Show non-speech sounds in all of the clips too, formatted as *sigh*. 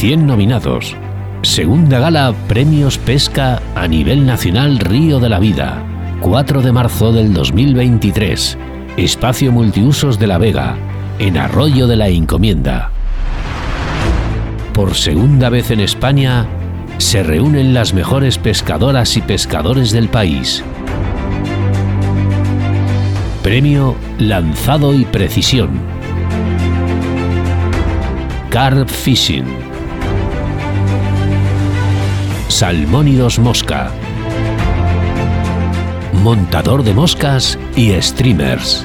100 nominados. Segunda gala Premios Pesca a nivel nacional Río de la Vida. 4 de marzo del 2023. Espacio Multiusos de La Vega, en Arroyo de la Encomienda. Por segunda vez en España, se reúnen las mejores pescadoras y pescadores del país. Premio Lanzado y Precisión. Carp Fishing. Salmónidos Mosca. Montador de moscas y streamers.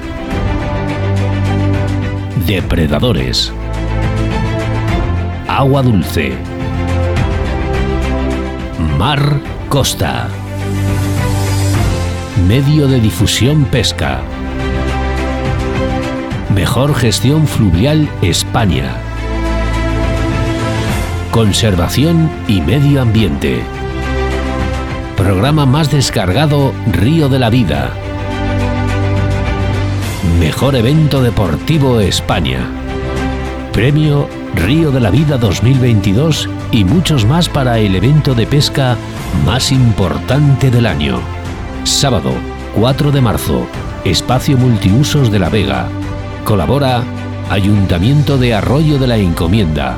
Depredadores. Agua dulce. Mar Costa. Medio de difusión pesca. Mejor gestión fluvial España. Conservación y medio ambiente. Programa más descargado Río de la Vida. Mejor evento deportivo España. Premio Río de la Vida 2022 y muchos más para el evento de pesca más importante del año. Sábado 4 de marzo, Espacio Multiusos de La Vega. Colabora Ayuntamiento de Arroyo de la Encomienda.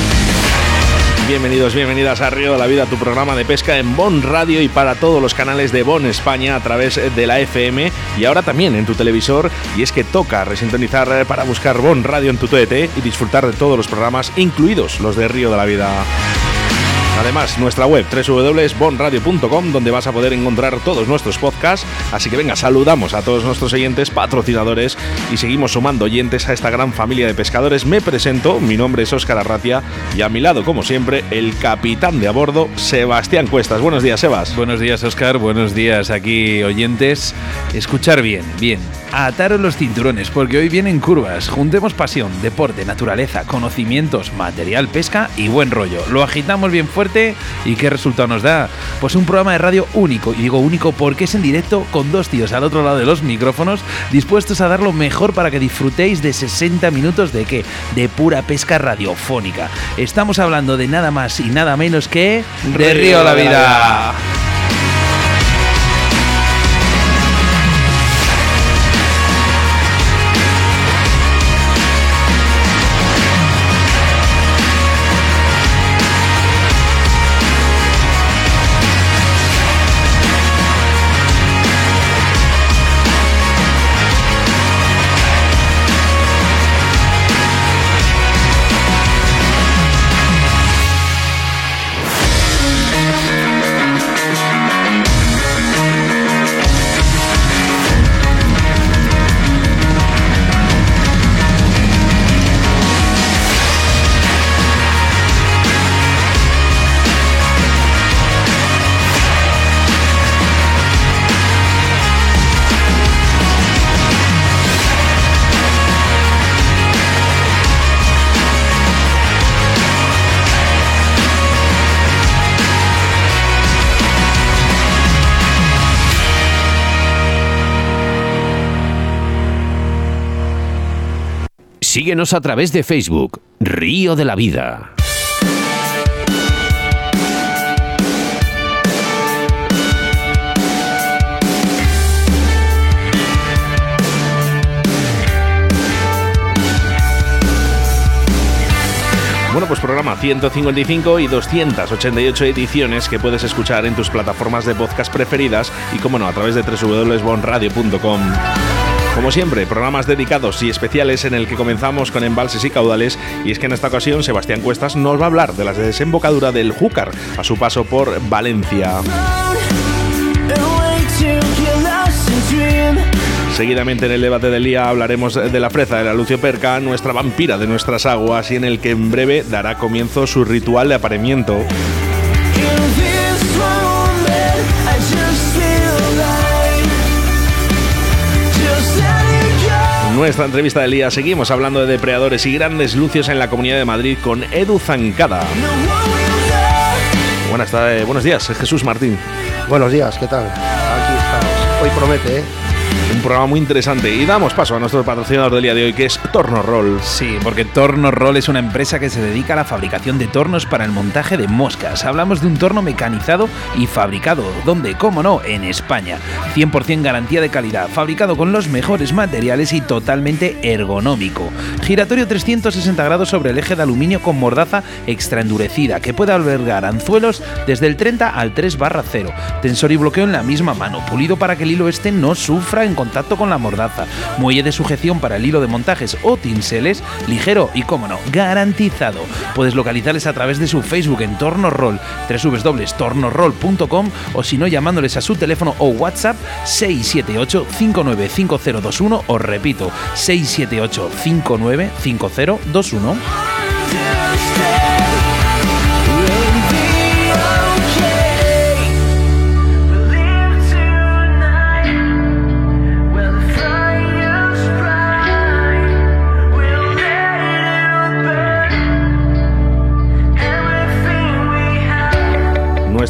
Bienvenidos, bienvenidas a Río de la Vida, tu programa de pesca en Bon Radio y para todos los canales de Bon España a través de la FM y ahora también en tu televisor. Y es que toca resintonizar para buscar Bon Radio en tu TDT y disfrutar de todos los programas, incluidos los de Río de la Vida. Además, nuestra web www.bonradio.com donde vas a poder encontrar todos nuestros podcasts. Así que venga, saludamos a todos nuestros oyentes, patrocinadores y seguimos sumando oyentes a esta gran familia de pescadores. Me presento, mi nombre es Óscar Arratia y a mi lado, como siempre, el capitán de a bordo, Sebastián Cuestas. Buenos días, Sebas. Buenos días, Óscar. Buenos días aquí, oyentes. Escuchar bien, bien. Ataros los cinturones porque hoy vienen curvas. Juntemos pasión, deporte, naturaleza, conocimientos, material, pesca y buen rollo. Lo agitamos bien fuerte y ¿qué resultado nos da? Pues un programa de radio único. Y digo único porque es en directo con dos tíos al otro lado de los micrófonos dispuestos a dar lo mejor para que disfrutéis de 60 minutos de qué? De pura pesca radiofónica. Estamos hablando de nada más y nada menos que de Río la Vida. Síguenos a través de Facebook, Río de la Vida. Bueno, pues programa 155 y 288 ediciones que puedes escuchar en tus plataformas de podcast preferidas y, como no, a través de www.bonradio.com. Como siempre, programas dedicados y especiales en el que comenzamos con embalses y caudales y es que en esta ocasión Sebastián Cuestas nos va a hablar de la desembocadura del Júcar a su paso por Valencia. Seguidamente en el debate del día hablaremos de la freza de la Lucio Perca, nuestra vampira de nuestras aguas, y en el que en breve dará comienzo su ritual de apareamiento. Nuestra entrevista del día seguimos hablando de depredadores y grandes lucios en la Comunidad de Madrid con Edu Zancada. Buenas tardes, buenos días, Jesús Martín. Buenos días, ¿qué tal? Aquí estamos. Hoy promete, ¿eh? Un programa muy interesante y damos paso a nuestro patrocinador del día de hoy que es Torno Roll. Sí, porque Torno Roll es una empresa que se dedica a la fabricación de tornos para el montaje de moscas. Hablamos de un torno mecanizado y fabricado, donde, cómo no, en España. 100% garantía de calidad, fabricado con los mejores materiales y totalmente ergonómico. Giratorio 360 grados sobre el eje de aluminio con mordaza extra endurecida que puede albergar anzuelos desde el 30 al 3 barra 0. Tensor y bloqueo en la misma mano, pulido para que el hilo este no sufra en contacto con la mordaza, muelle de sujeción para el hilo de montajes o tinseles, ligero y, como no, garantizado. Puedes localizarles a través de su Facebook en Tornorroll, www.tornorroll.com o si no llamándoles a su teléfono o WhatsApp 678 595021 o repito 678 595021.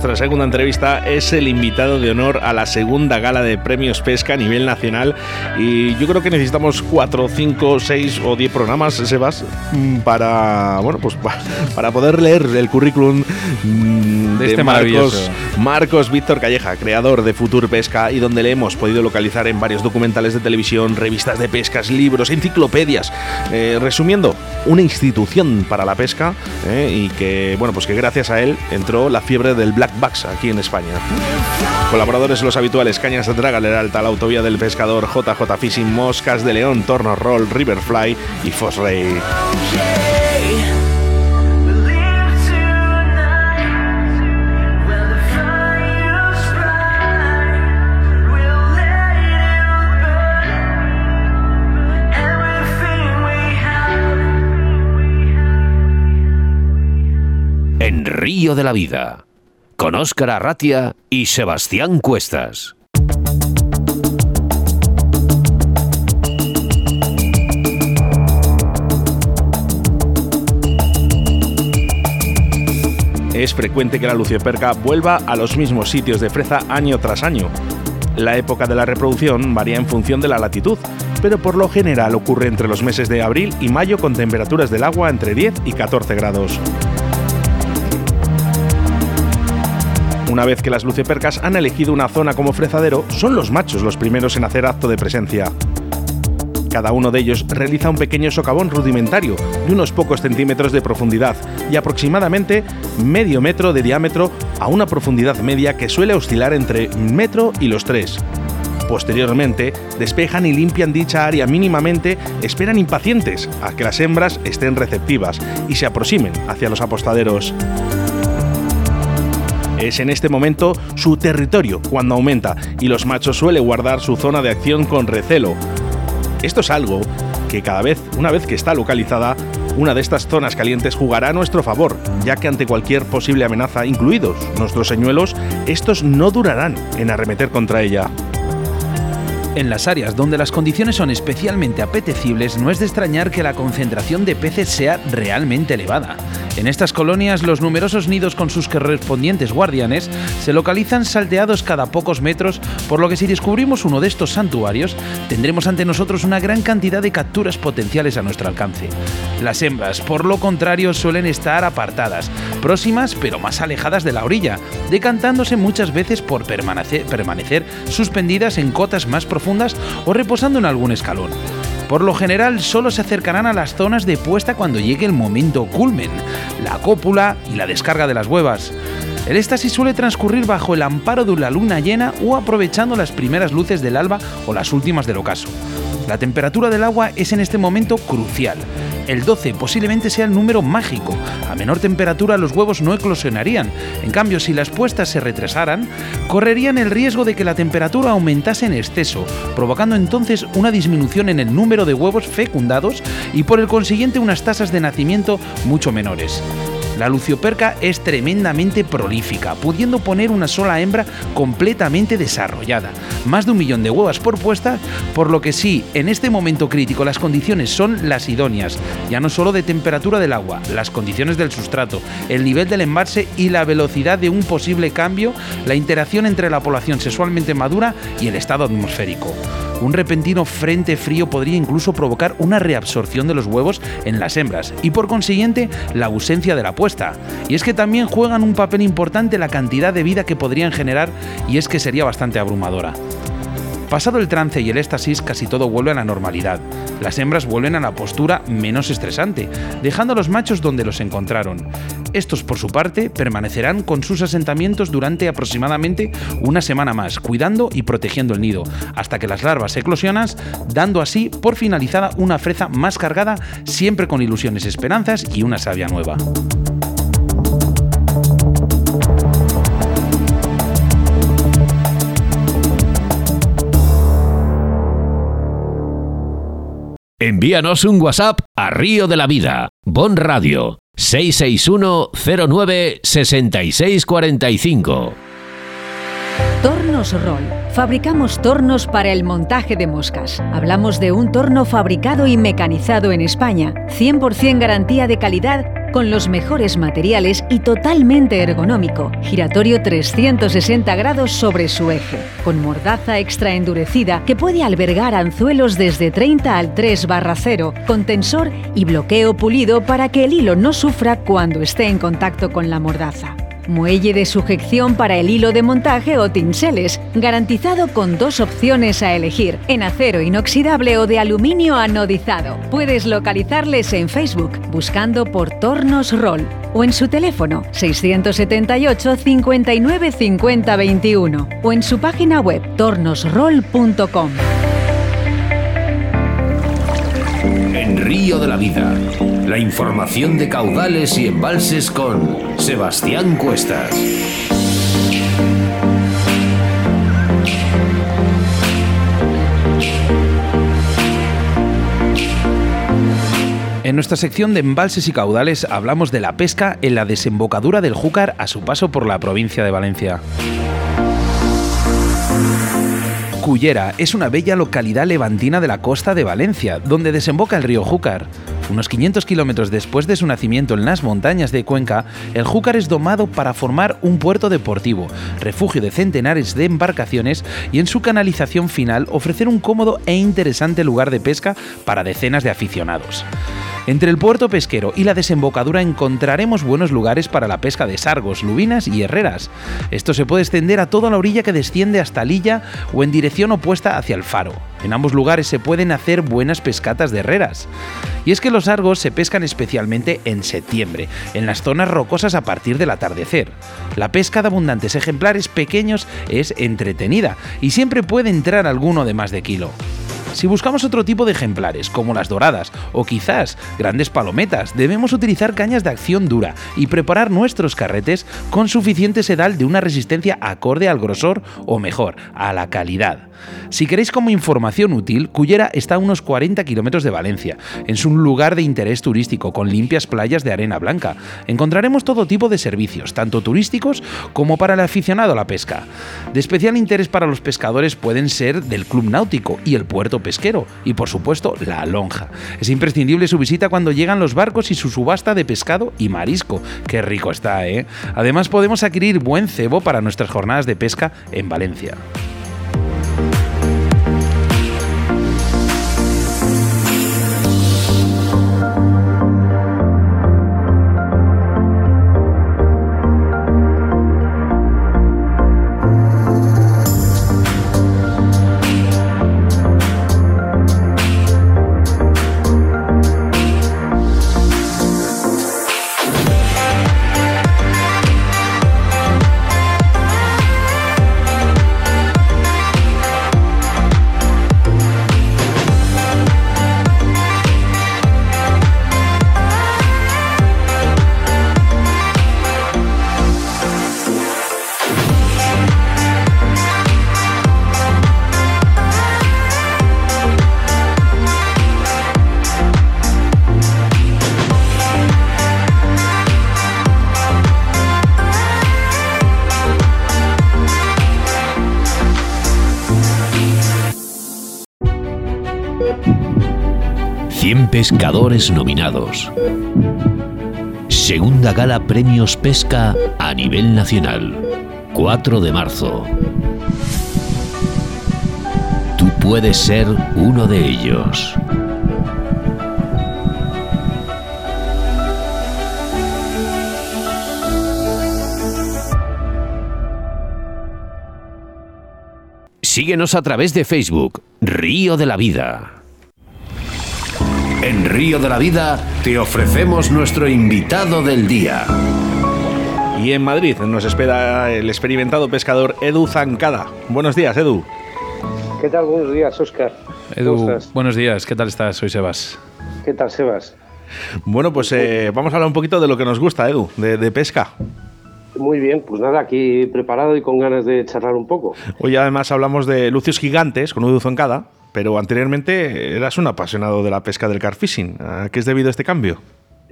Nuestra segunda entrevista es el invitado de honor a la segunda gala de premios pesca a nivel nacional y yo creo que necesitamos cuatro, cinco, seis o diez programas, Sebas, mm, para bueno pues para poder leer el currículum mm, de, este Marcos, Marcos Víctor Calleja, creador de Futur Pesca y donde le hemos podido localizar en varios documentales de televisión, revistas de pescas, libros, enciclopedias. Eh, resumiendo, una institución para la pesca eh, y que bueno pues que gracias a él entró la fiebre del black Bucks aquí en España. Colaboradores los habituales Cañas de Draga, Leralta, la Autovía del Pescador, JJ Fishing, Moscas de León, Torno Roll, Riverfly y Fosray. Río de la Vida con Óscar Arratia y Sebastián Cuestas. Es frecuente que la lucioperca vuelva a los mismos sitios de freza año tras año. La época de la reproducción varía en función de la latitud, pero por lo general ocurre entre los meses de abril y mayo con temperaturas del agua entre 10 y 14 grados. Una vez que las luciopercas han elegido una zona como frezadero, son los machos los primeros en hacer acto de presencia. Cada uno de ellos realiza un pequeño socavón rudimentario de unos pocos centímetros de profundidad y aproximadamente medio metro de diámetro a una profundidad media que suele oscilar entre metro y los tres. Posteriormente, despejan y limpian dicha área mínimamente, esperan impacientes a que las hembras estén receptivas y se aproximen hacia los apostaderos. Es en este momento su territorio cuando aumenta y los machos suelen guardar su zona de acción con recelo. Esto es algo que cada vez, una vez que está localizada, una de estas zonas calientes jugará a nuestro favor, ya que ante cualquier posible amenaza, incluidos nuestros señuelos, estos no durarán en arremeter contra ella. En las áreas donde las condiciones son especialmente apetecibles, no es de extrañar que la concentración de peces sea realmente elevada. En estas colonias, los numerosos nidos con sus correspondientes guardianes se localizan salteados cada pocos metros, por lo que si descubrimos uno de estos santuarios, tendremos ante nosotros una gran cantidad de capturas potenciales a nuestro alcance. Las hembras, por lo contrario, suelen estar apartadas, próximas pero más alejadas de la orilla, decantándose muchas veces por permanecer, suspendidas en cotas más profundas o reposando en algún escalón. Por lo general solo se acercarán a las zonas de puesta cuando llegue el momento culmen, la cópula y la descarga de las huevas. El éxtasis suele transcurrir bajo el amparo de la luna llena o aprovechando las primeras luces del alba o las últimas del ocaso. La temperatura del agua es en este momento crucial. el 12 posiblemente sea el número mágico. A menor temperatura los huevos no eclosionarían. En cambio, si las puestas se retrasaran, correrían el riesgo de que la temperatura aumentase en exceso, provocando entonces una disminución en el número de huevos fecundados y por el consiguiente unas tasas de nacimiento mucho menores. La lucioperca es tremendamente prolífica, pudiendo poner una sola hembra completamente desarrollada, más de un millón de huevas por puesta, por lo que sí, en este momento crítico las condiciones son las idóneas, ya no solo de temperatura del agua, las condiciones del sustrato, el nivel del embalse y la velocidad de un posible cambio, la interacción entre la población sexualmente madura y el estado atmosférico. Un repentino frente frío podría incluso provocar una reabsorción de los huevos en las hembras y por consiguiente la ausencia de la puesta. Y es que también juegan un papel importante la cantidad de vida que podrían generar y es que sería bastante abrumadora. Pasado el trance y el éxtasis, casi todo vuelve a la normalidad. Las hembras vuelven a la postura menos estresante, dejando a los machos donde los encontraron. Estos, por su parte, permanecerán con sus asentamientos durante aproximadamente una semana más, cuidando y protegiendo el nido, hasta que las larvas eclosionan, dando así por finalizada una freza más cargada, siempre con ilusiones, esperanzas y una savia nueva. Envíanos un WhatsApp a Río de la Vida, Bon Radio, 661 09 6645. Tornos Roll. Fabricamos tornos para el montaje de moscas. Hablamos de un torno fabricado y mecanizado en España, 100% garantía de calidad con los mejores materiales y totalmente ergonómico, giratorio 360 grados sobre su eje, con mordaza extra endurecida que puede albergar anzuelos desde 30 al 3 barra 0, con tensor y bloqueo pulido para que el hilo no sufra cuando esté en contacto con la mordaza muelle de sujeción para el hilo de montaje o tinseles, garantizado con dos opciones a elegir, en acero inoxidable o de aluminio anodizado. Puedes localizarles en Facebook buscando por Tornos Roll o en su teléfono 678 59 50 21 o en su página web tornosroll.com. En Río de la Vida la información de caudales y embalses con Sebastián Cuestas. En nuestra sección de embalses y caudales hablamos de la pesca en la desembocadura del Júcar a su paso por la provincia de Valencia. Cullera es una bella localidad levantina de la costa de Valencia, donde desemboca el río Júcar. Unos 500 kilómetros después de su nacimiento en las montañas de Cuenca, el Júcar es domado para formar un puerto deportivo, refugio de centenares de embarcaciones y en su canalización final ofrecer un cómodo e interesante lugar de pesca para decenas de aficionados. Entre el puerto pesquero y la desembocadura encontraremos buenos lugares para la pesca de sargos, lubinas y herreras. Esto se puede extender a toda la orilla que desciende hasta Lilla o en dirección opuesta hacia el faro. En ambos lugares se pueden hacer buenas pescatas de herreras. Y es que los sargos se pescan especialmente en septiembre, en las zonas rocosas a partir del atardecer. La pesca de abundantes ejemplares pequeños es entretenida y siempre puede entrar alguno de más de kilo. Si buscamos otro tipo de ejemplares, como las doradas o quizás grandes palometas, debemos utilizar cañas de acción dura y preparar nuestros carretes con suficiente sedal de una resistencia acorde al grosor o mejor, a la calidad. Si queréis como información útil, Cullera está a unos 40 kilómetros de Valencia. Es un lugar de interés turístico con limpias playas de arena blanca. Encontraremos todo tipo de servicios, tanto turísticos como para el aficionado a la pesca. De especial interés para los pescadores pueden ser del Club Náutico y el puerto pesquero, y por supuesto la lonja. Es imprescindible su visita cuando llegan los barcos y su subasta de pescado y marisco. Qué rico está, ¿eh? Además podemos adquirir buen cebo para nuestras jornadas de pesca en Valencia. 100 pescadores nominados. Segunda Gala Premios Pesca a nivel nacional. 4 de marzo. Tú puedes ser uno de ellos. Síguenos a través de Facebook, Río de la Vida. En Río de la Vida te ofrecemos nuestro invitado del día. Y en Madrid nos espera el experimentado pescador Edu Zancada. Buenos días, Edu. ¿Qué tal? Buenos días, Oscar. Edu, buenos días. ¿Qué tal estás? Soy Sebas. ¿Qué tal, Sebas? Bueno, pues eh, vamos a hablar un poquito de lo que nos gusta, Edu, de, pesca. Muy bien, pues nada, aquí preparado y con ganas de charlar un poco. Hoy además hablamos de lucios gigantes con Edu Zancada pero anteriormente eras un apasionado de la pesca del carfishing. ¿A qué es debido este cambio?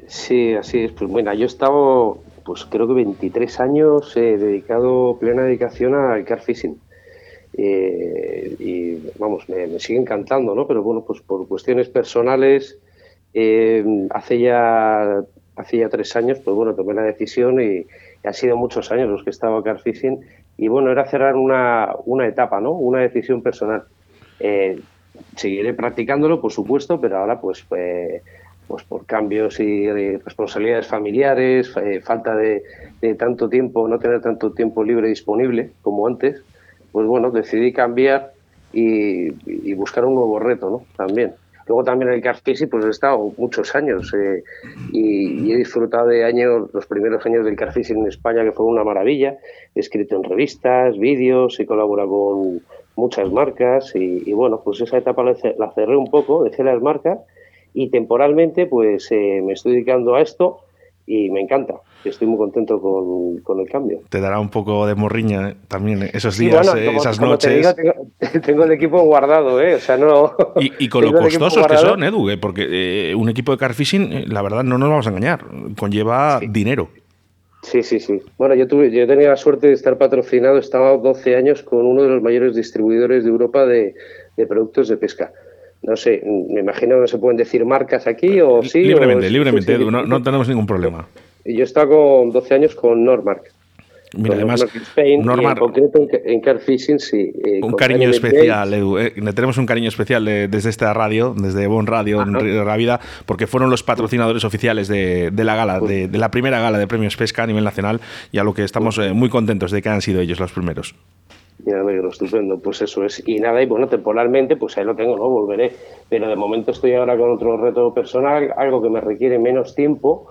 Sí, así es. Pues bueno, yo he estado, pues creo que 23 años he dedicado plena dedicación al carfishing. Eh, y vamos, me, sigue encantando, ¿no? Pero bueno, pues por cuestiones personales, eh, hace ya hace ya tres años, pues bueno, tomé la decisión y, han sido muchos años los que he estado carfishing y bueno, era cerrar una, una etapa, ¿no? Una decisión personal. Eh, seguiré practicándolo, por supuesto, pero ahora pues, pues, pues por cambios y responsabilidades familiares, eh, falta de, tanto tiempo, no tener tanto tiempo libre disponible como antes, pues bueno, decidí cambiar y, buscar un nuevo reto, ¿no? También. Luego también el carfishing, pues he estado muchos años eh, y, he disfrutado de años, los primeros años del carfishing en España, que fue una maravilla. He escrito en revistas, vídeos, he colaborado con, muchas marcas y, bueno, pues esa etapa la, cerré un poco, dejé las marcas y temporalmente pues eh, me estoy dedicando a esto y me encanta. Estoy muy contento con, el cambio. Te dará un poco de morriña también esos días, eh, esas noches. *laughs* tengo, el equipo guardado, ¿eh? O sea, no. Y, con lo *laughs* costosos que son, Edu, eh, porque un equipo de carfishing, la verdad, no nos vamos a engañar, conlleva dinero. Sí, sí, sí. Bueno, yo tuve, yo tenía la suerte de estar patrocinado, estaba 12 años con uno de los mayores distribuidores de Europa de, productos de pesca. No sé, me imagino que no se pueden decir marcas aquí o sí. Libremente, libremente, no, no, tenemos ningún problema. Yo estaba con 12 años con Normark. Mira, además, en concreto en, Carfishing, sí. Eh, un cariño especial, Edu. Eh, le tenemos un cariño especial desde esta radio, desde Bon Radio, en La Vida, porque fueron los patrocinadores oficiales de, la gala, de, la primera gala de premios pesca a nivel nacional, y a lo que estamos eh, muy contentos de que han sido ellos los primeros. Me alegro, estupendo. Pues eso es. Y nada, y bueno, temporalmente, pues ahí lo tengo, ¿no? Volveré. Pero de momento estoy ahora con otro reto personal, algo que me requiere menos tiempo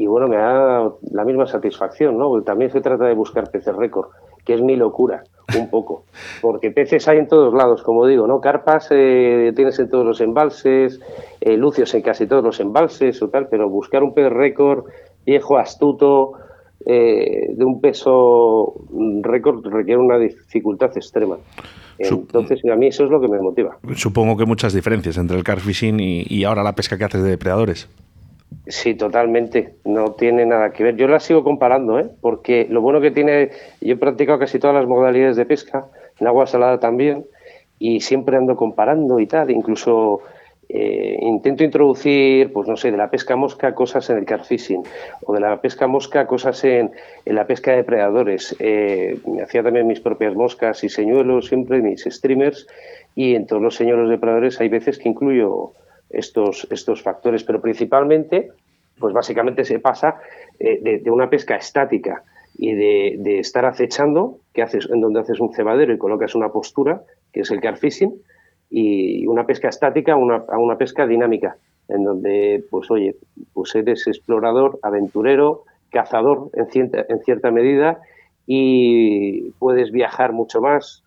y bueno, me da la misma satisfacción, ¿no? Porque también se trata de buscar peces récord, que es mi locura, un poco. *laughs* Porque peces hay en todos lados, como digo, ¿no? Carpas eh, tienes en todos los embalses, eh, lucios en casi todos los embalses o tal, pero buscar un pez récord viejo, astuto, eh, de un peso récord requiere una dificultad extrema. Entonces, a mí eso es lo que me motiva. Supongo que muchas diferencias entre el carfishing y, y ahora la pesca que haces de depredadores. Sí, totalmente. No tiene nada que ver. Yo la sigo comparando, ¿eh? porque lo bueno que tiene, yo he practicado casi todas las modalidades de pesca, en agua salada también, y siempre ando comparando y tal. Incluso eh, intento introducir, pues no sé, de la pesca mosca cosas en el carfishing, o de la pesca mosca cosas en, la pesca de predadores. Eh, me hacía también mis propias moscas y señuelos, siempre mis streamers, y en todos los señuelos de predadores hay veces que incluyo estos, estos factores, pero principalmente, pues básicamente se pasa eh, de, una pesca estática y de, estar acechando, que haces, en donde haces un cebadero y colocas una postura, que es el car fishing, y una pesca estática a una, una pesca dinámica, en donde, pues oye, pues eres explorador, aventurero, cazador en cierta, en cierta medida y puedes viajar mucho más,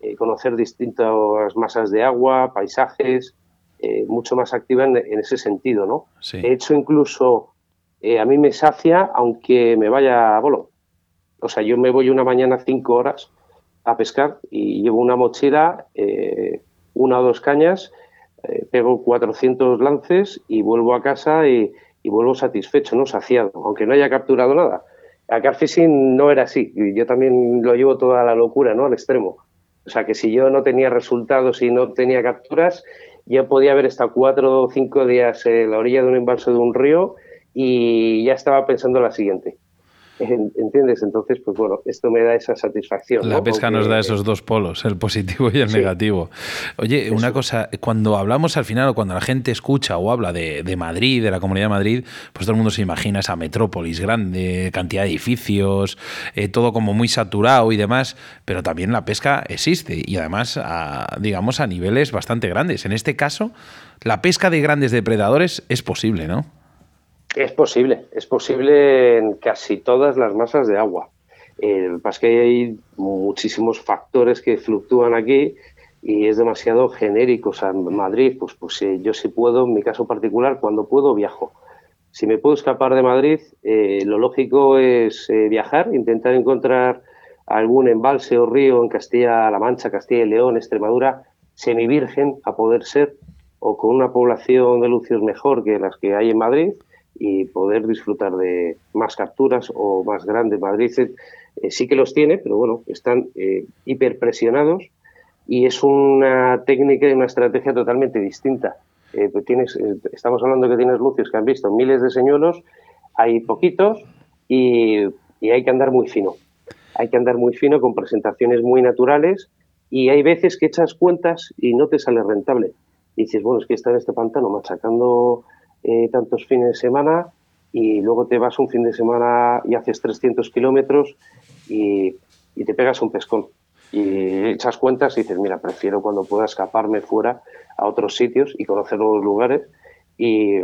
eh, conocer distintas masas de agua, paisajes, eh, mucho más activa en, ese sentido, ¿no? De hecho, incluso eh, a mí me sacia aunque me vaya a bolo. O sea, yo me voy una mañana cinco horas a pescar y llevo una mochila, eh, una o dos cañas, pego 400 lances y vuelvo a casa y, vuelvo satisfecho, ¿no? Saciado, aunque no haya capturado nada. A carfishing no era así. Yo también lo llevo toda la locura, ¿no? Al extremo. O sea, que si yo no tenía resultados y no tenía capturas, yo podía haber estado cuatro o cinco días en la orilla de un embalse de un río y ya estaba pensando la siguiente. ¿Entiendes? Entonces, pues bueno, esto me da esa satisfacción. La pesca nos da esos dos polos, el positivo y el negativo. Oye, una cosa, cuando hablamos al final o cuando la gente escucha o habla de, Madrid, de la Comunidad de Madrid, pues todo el mundo se imagina esa metrópolis grande, cantidad de edificios, eh, todo como muy saturado y demás, pero también la pesca existe y además, a, digamos, a niveles bastante grandes. En este caso, la pesca de grandes depredadores es posible, ¿no? Es posible, es posible en casi todas las masas de agua. Pasa es que hay muchísimos factores que fluctúan aquí y es demasiado genérico. O sea, en Madrid, pues, pues eh, yo sí puedo, en mi caso particular, cuando puedo viajo. Si me puedo escapar de Madrid, eh, lo lógico es eh, viajar, intentar encontrar algún embalse o río en Castilla-La Mancha, Castilla y León, Extremadura, semivirgen a poder ser, o con una población de lucios mejor que las que hay en Madrid, y poder disfrutar de más capturas o más grandes. Madrid eh, sí que los tiene, pero bueno, están eh, hiperpresionados y es una técnica y una estrategia totalmente distinta. Eh, tienes, eh, estamos hablando que tienes lucios que han visto miles de señuelos, hay poquitos y, y hay que andar muy fino. Hay que andar muy fino con presentaciones muy naturales y hay veces que echas cuentas y no te sale rentable. Y dices, bueno, es que está en este pantano machacando eh, tantos fines de semana y luego te vas un fin de semana y haces 300 kilómetros y, te pegas un pescón. Y echas cuentas y dices, mira, prefiero cuando pueda escaparme fuera a otros sitios y conocer nuevos lugares y,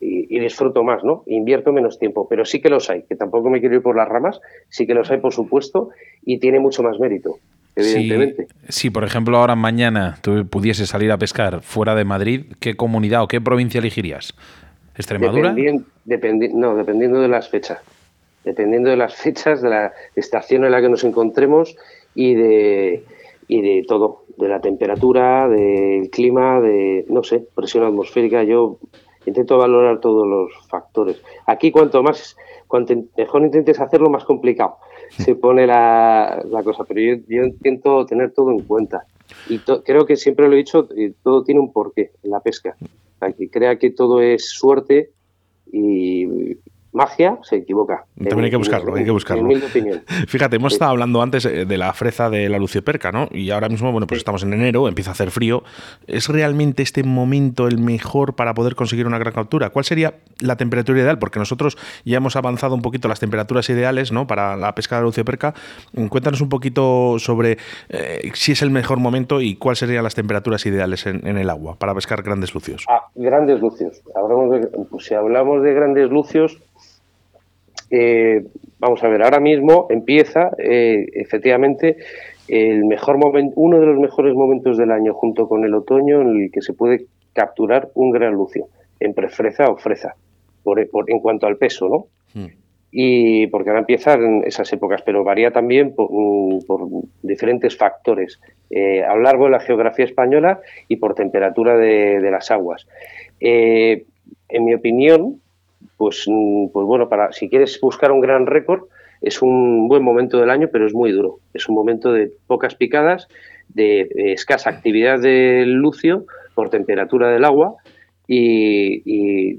y, disfruto más, ¿no? Invierto menos tiempo, pero sí que los hay, que tampoco me quiero ir por las ramas, sí que los hay, por supuesto, y tiene mucho más mérito evidentemente. Si, por ejemplo, ahora mañana tú pudieses salir a pescar fuera de Madrid, ¿qué comunidad o qué provincia elegirías? ¿Extremadura? no, dependiendo de las fechas. Dependiendo de las *laughs* fechas, de la estación en la que nos encontremos y de, y de todo, de la temperatura, del clima, de, no sé, presión atmosférica. Yo intento valorar todos los factores. Aquí cuanto más, cuanto mejor intentes hacerlo, más complicado se pone la, cosa, pero yo, intento tener todo en cuenta. Y creo que siempre lo he dicho, todo tiene un porqué en la pesca. que crea que todo es suerte y magia, se equivoca. También hay que buscarlo, hay que buscarlo. *laughs* Fíjate, hemos estado hablando antes eh, de la freza de la lucioperca, ¿no? Y ahora mismo, bueno, pues estamos en enero, empieza a hacer frío. ¿Es realmente este momento el mejor para poder conseguir una gran captura? ¿Cuál sería la temperatura ideal? Porque nosotros ya hemos avanzado un poquito las temperaturas ideales, ¿no? Para la pesca de la lucioperca. Cuéntanos un poquito sobre eh, si es el mejor momento y cuáles serían las temperaturas ideales en, el agua para pescar grandes lucios. Ah, grandes lucios. Pues si hablamos de grandes lucios, eh, vamos a ver, ahora mismo empieza eh, efectivamente el mejor momento, uno de los mejores momentos del año junto con el otoño en el que se puede capturar un gran lucio, en prefreza o freza, por, en cuanto al peso, ¿no? Hmm. Y porque ahora empiezan esas épocas, pero varía también por, mm, diferentes factores, eh, a lo largo de la geografía española y por temperatura de, las aguas. en mi opinión, pues, mm, pues bueno, para si quieres buscar un gran récord, es un buen momento del año, pero es muy duro. Es un momento de pocas picadas, de, escasa actividad del lucio por temperatura del agua, y,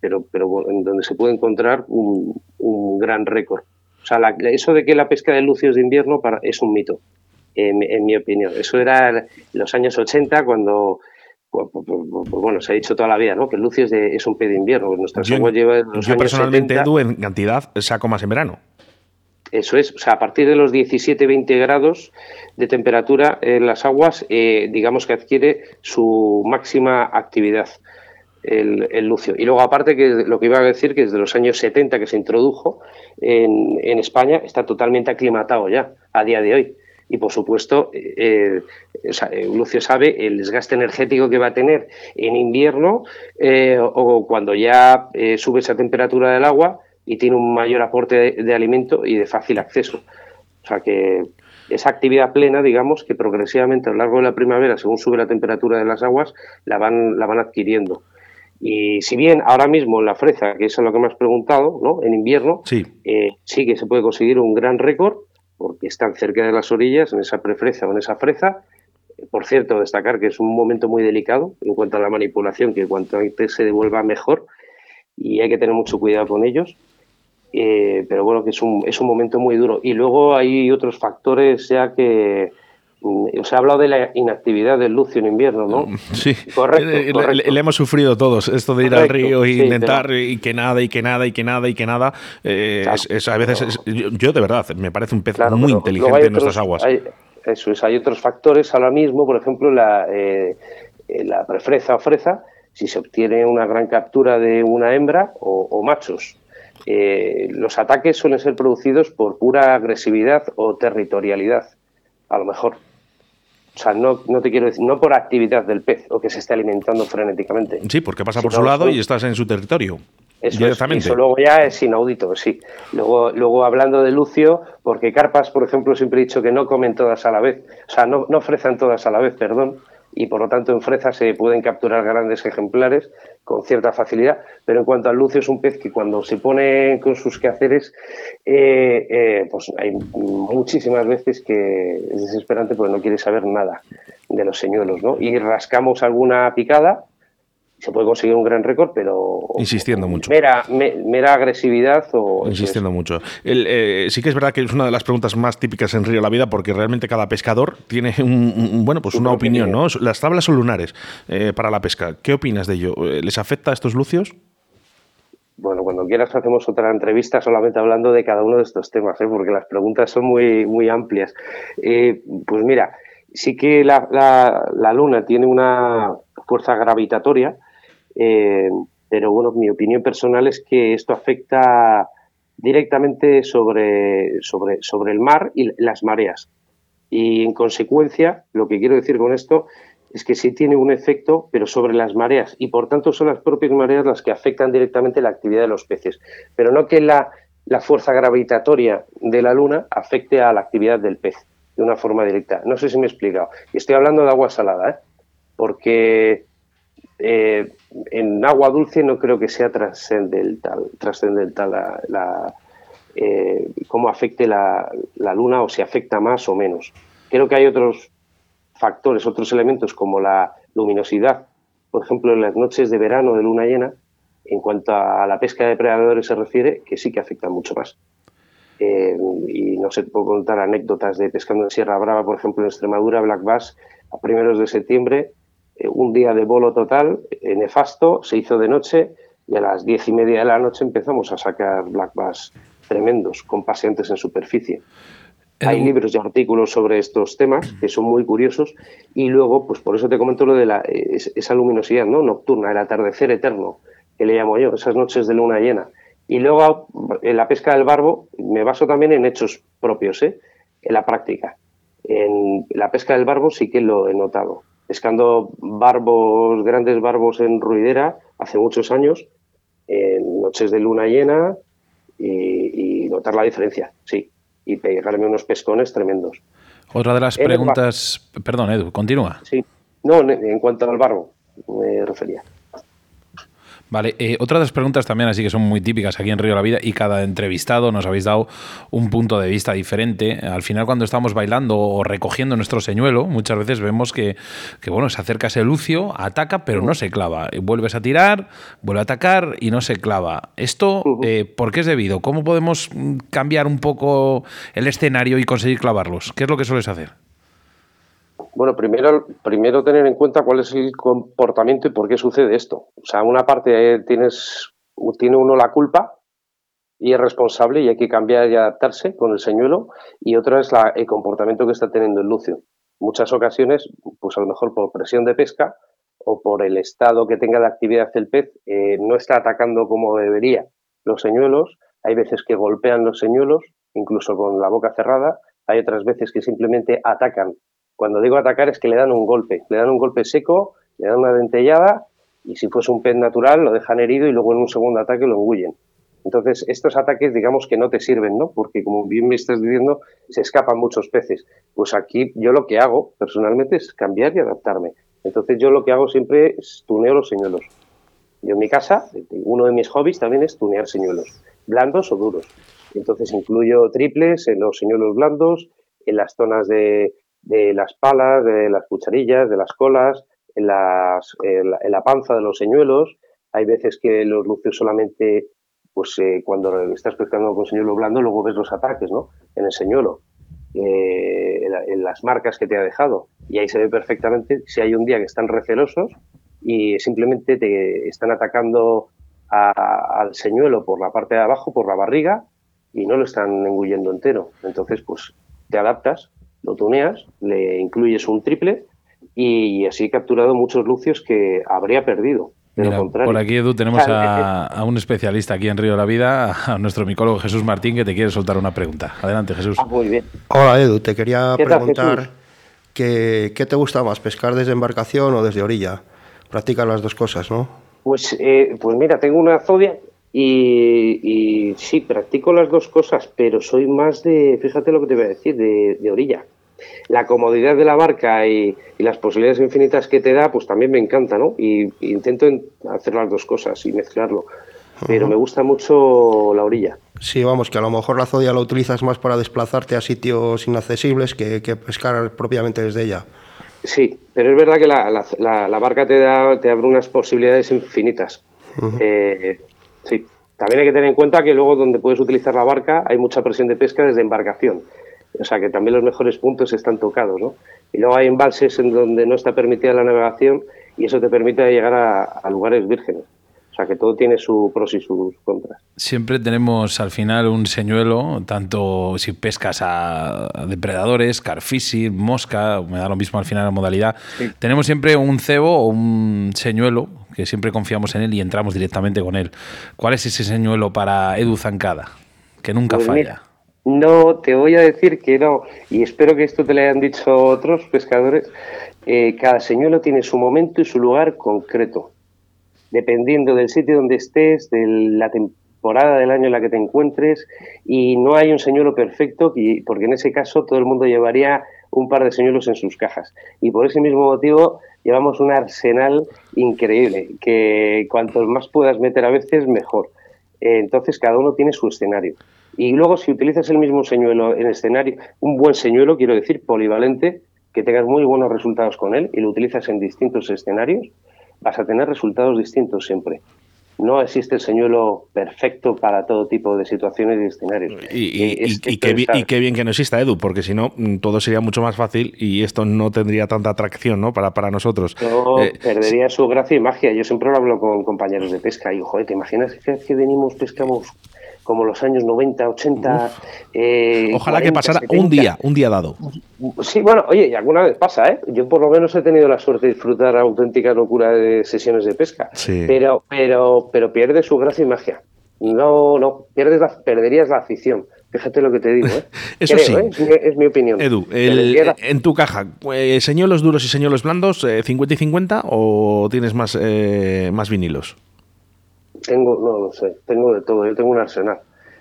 pero, pero en donde se puede encontrar un, gran récord. O sea, eso de que la pesca de lucios de invierno para, es un mito, en, en mi opinión. Eso era en los años 80, cuando pues, pues, pues, pues, bueno, se ha dicho toda la vida, ¿no? Que el lucio es, un pez de invierno. Nuestras yo, lleva yo personalmente, Edu, en cantidad saco más en verano. Eso es, o sea, a partir de los 17-20 grados de temperatura en las aguas, eh, digamos que adquiere su máxima actividad el, el, lucio. Y luego, aparte, que lo que iba a decir, que desde los años 70 que se introdujo en, en España, está totalmente aclimatado ya a día de hoy y por supuesto eh, eh, Lucio sabe el desgaste energético que va a tener en invierno eh, o cuando ya sube esa temperatura del agua y tiene un mayor aporte de, alimento y de fácil acceso. O sea que esa actividad plena, digamos, que progresivamente a lo largo de la primavera, según sube la temperatura de las aguas, la van, la van adquiriendo. Y si bien ahora mismo en la fresa, que es lo que me has preguntado, ¿no? en invierno, sí. sí que se puede conseguir un gran récord, porque están cerca de las orillas, en esa prefreza o en esa freza, Por cierto, destacar que es un momento muy delicado en cuanto a la manipulación, que cuanto antes se devuelva mejor y hay que tener mucho cuidado con ellos. Eh, pero bueno, que es un, es un momento muy duro. Y luego hay otros factores, sea que os he hablado de la inactividad del Lucio en invierno, ¿no? Mm, sí, correcto. Eh, le, hemos sufrido todos, esto de ir al río e intentar y que nada, y que nada, y que nada, y que nada. Eh, es, a veces, yo, de verdad, me parece un pez muy inteligente en nuestras aguas. eso es, hay otros factores ahora mismo, por ejemplo, la, la prefreza o freza, si se obtiene una gran captura de una hembra o machos eh, los ataques suelen ser producidos por pura agresividad o territorialidad, a lo mejor. O sea, no, no te quiero decir, no por actividad del pez o que se esté alimentando frenéticamente. Sí, porque pasa por su lado y estás en su territorio. Eso, eso luego ya es inaudito, sí. Luego, luego hablando de Lucio, porque carpas, por ejemplo, siempre he dicho que no comen todas a la vez, o sea, no, no ofrecen todas a la vez, perdón, y por lo tanto en freza se pueden capturar grandes ejemplares con cierta facilidad, pero en cuanto al lucio es un pez que cuando se pone con sus quehaceres, eh, eh, pues hay muchísimas veces que es desesperante porque no quiere saber nada de los señuelos, ¿no? Y rascamos alguna picada se puede conseguir un gran récord, pero... Insistiendo mucho. Mera, mera agresividad o... Insistiendo mucho. Eh, sí que es verdad que es una de las preguntas más típicas en Río la Vida, porque realmente cada pescador tiene un, bueno, pues una opinión, ¿no? Las tablas son lunares eh, para la pesca. ¿Qué opinas de ello? Eh, ¿Les afecta a estos lucios? Bueno, cuando quieras hacemos otra entrevista solamente hablando de cada uno de estos temas, porque las preguntas son muy, muy amplias. pues mira, sí que la, la luna tiene una fuerza gravitatoria, eh, pero bueno, mi opinión personal es que esto afecta directamente sobre, sobre, sobre el mar y las mareas. Y en consecuencia, lo que quiero decir con esto es que sí tiene un efecto, pero sobre las mareas, y por tanto son las propias mareas las que afectan directamente la actividad de los peces, pero no que la, la fuerza gravitatoria de la luna afecte a la actividad del pez de una forma directa. No sé si me he explicado. Estoy hablando de agua salada, ¿eh? porque eh, en agua dulce no creo que sea trascendental, trascendental la, eh, cómo afecte la, luna o si afecta más o menos. Creo que hay otros factores, otros elementos como la luminosidad, por ejemplo, en las noches de verano de luna llena, en cuanto a la pesca de depredadores se refiere, que sí que afecta mucho más. Eh, y no sé, puedo contar anécdotas de pescando en Sierra Brava, por ejemplo, en Extremadura, Black Bass, a primeros de septiembre, un día de bolo total, eh, nefasto, se hizo de noche y a las diez y media de la noche empezamos a sacar black bass tremendos con paseantes en superficie. Hay libros y artículos sobre estos temas que son muy curiosos y luego, pues por eso te comento lo de la, esa luminosidad ¿no? nocturna, el atardecer eterno, que le llamo yo, esas noches de luna llena. Y luego en la pesca del barbo me baso también en hechos propios, ¿eh? en la práctica. En la pesca del barbo sí que lo he notado pescando barbos, grandes barbos en ruidera hace muchos años, en noches de luna llena y, notar la diferencia, sí, y pegarme unos pescones tremendos. Otra de las preguntas, perdón Edu, continúa. Sí, no, en cuanto al barbo me refería. Vale, eh, otra de las preguntas también así que son muy típicas aquí en Río de la Vida y cada entrevistado nos habéis dado un punto de vista diferente. Al final cuando estamos bailando o recogiendo nuestro señuelo, muchas veces vemos que, bueno, se acerca ese lucio, ataca, pero no se clava. Vuelves a tirar, vuelve a atacar y no se clava. ¿Esto eh, por qué es debido? ¿Cómo podemos mm, cambiar un poco el escenario y conseguir clavarlos? ¿Qué es lo que sueles hacer? Bueno, primero, primero tener en cuenta cuál es el comportamiento y por qué sucede esto. O sea, una parte eh, tienes, tiene uno la culpa y es responsable y hay que cambiar y adaptarse con el señuelo y otra es el comportamiento que está teniendo el lucio. Muchas ocasiones, pues a lo mejor por presión de pesca o por el estado que tenga la actividad del pez, eh, no está atacando como debería los señuelos. Hay veces que golpean los señuelos, incluso con la boca cerrada. Hay otras veces que simplemente atacan cuando digo atacar es que le dan un golpe, le dan un golpe seco, le dan una dentellada y si fuese un pez natural lo dejan herido y luego en un segundo ataque lo engullen. Entonces, estos ataques digamos que no te sirven, ¿no? Porque como bien me estás diciendo, se escapan muchos peces. Pues aquí yo lo que hago personalmente es cambiar y adaptarme. Entonces yo lo que hago siempre es tuneo los señuelos. Yo en mi casa, uno de mis hobbies también es tunear señuelos, blandos o duros. Entonces incluyo triples en los señuelos blandos, en las zonas de, de las palas, de las cucharillas, de las colas, en, las, la, panza de los señuelos. Hay veces que los luces solamente, pues eh, cuando estás pescando con señuelo blando, luego ves los ataques, ¿no? En el señuelo, eh, en, las marcas que te ha dejado. Y ahí se ve perfectamente si hay un día que están recelosos y simplemente te están atacando al señuelo por la parte de abajo, por la barriga, y no lo están engullendo entero. Entonces, pues te adaptas, lo tuneas, le incluyes un triple y así he capturado muchos lucios que habría perdido. por aquí, Edu, tenemos a, un especialista aquí en Río de la Vida, a nuestro micólogo Jesús Martín, que te quiere soltar una pregunta. Adelante, Jesús. Ah, muy bien. Hola, Edu, te quería preguntar ¿qué te gusta más, pescar desde embarcación o desde orilla? Practicas las dos cosas, ¿no? Pues, eh, pues mira, tengo una Zodia y, sí, practico las dos cosas, pero soy más de, fíjate lo que te voy a decir, de, orilla. La comodidad de la barca y, las posibilidades infinitas que te da, pues también me encanta, ¿no? Y, intento hacer las dos cosas y mezclarlo. Pero me gusta mucho la orilla. Sí, vamos, que a lo mejor la zodia la utilizas más para desplazarte a sitios inaccesibles que, pescar propiamente desde ella. Sí, pero es verdad que la, barca te, da, te abre unas posibilidades infinitas. Sí, también hay que tener en cuenta que luego donde puedes utilizar la barca hay mucha presión de pesca desde embarcación. O sea que también los mejores puntos están tocados, ¿no? Y luego hay embalses en donde no está permitida la navegación y eso te permite llegar a, lugares vírgenes. O sea que todo tiene sus pros y sus contras. Siempre tenemos al final un señuelo, tanto si pescas a depredadores, carfishing, mosca, me da lo mismo al final la modalidad. Tenemos siempre un cebo o un señuelo que siempre confiamos en él y entramos directamente con él. ¿Cuál es ese señuelo para Edu Zancada? Que nunca pues falla. no, te voy a decir que no, y espero que esto te lo hayan dicho otros pescadores. Eh, cada señuelo tiene su momento y su lugar concreto, dependiendo del sitio donde estés, de la temporada del año en la que te encuentres, y no hay un señuelo perfecto, porque en ese caso todo el mundo llevaría un par de señuelos en sus cajas. Y por ese mismo motivo llevamos un arsenal increíble, que cuanto más puedas meter a veces, mejor. Entonces, cada uno tiene su escenario. Y luego, si utilizas el mismo señuelo en escenario, un buen señuelo, quiero decir, polivalente, que tengas muy buenos resultados con él y lo utilizas en distintos escenarios, vas a tener resultados distintos siempre no existe el señuelo perfecto para todo tipo de situaciones y escenarios. Y, qué, bien que no exista, Edu, porque si no, mm, todo sería mucho más fácil y esto no tendría tanta atracción ¿no? para, para nosotros. Eh, perdería su gracia y magia. Yo siempre lo hablo con compañeros de pesca y joder, ¿te imaginas que, que venimos, pescamos como los años 90, 80. Eh, Ojalá que pasara un día, un día dado. Sí, bueno, oye, alguna vez pasa, ¿eh? Yo por lo menos he tenido la suerte de disfrutar auténtica locura de sesiones de pesca. Pero, pero, pero pierde su gracia y magia. No, no, pierdes la, perderías la afición. Fíjate lo que te digo, ¿eh? *laughs* Eso sí. ¿eh? Es, mi, opinión. Edu, en tu caja, eh, ¿señuelos duros y señuelos blandos, 50 y 50 o tienes más, más vinilos? Tengo, no lo sé, tengo de todo, yo tengo un arsenal.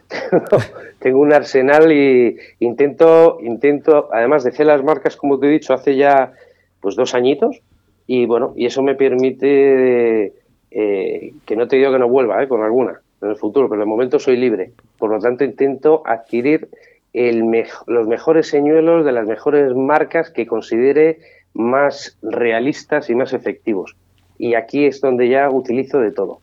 *laughs* tengo un arsenal y intento, intento, además dejé las marcas, como te he dicho, hace ya pues dos añitos y bueno, y eso me permite eh, que no te digo que no vuelva eh, con alguna en el futuro, pero de momento soy libre. Por lo tanto, intento adquirir el los mejores señuelos de las mejores marcas que considere más realistas y más efectivos. Y aquí es donde ya utilizo de todo.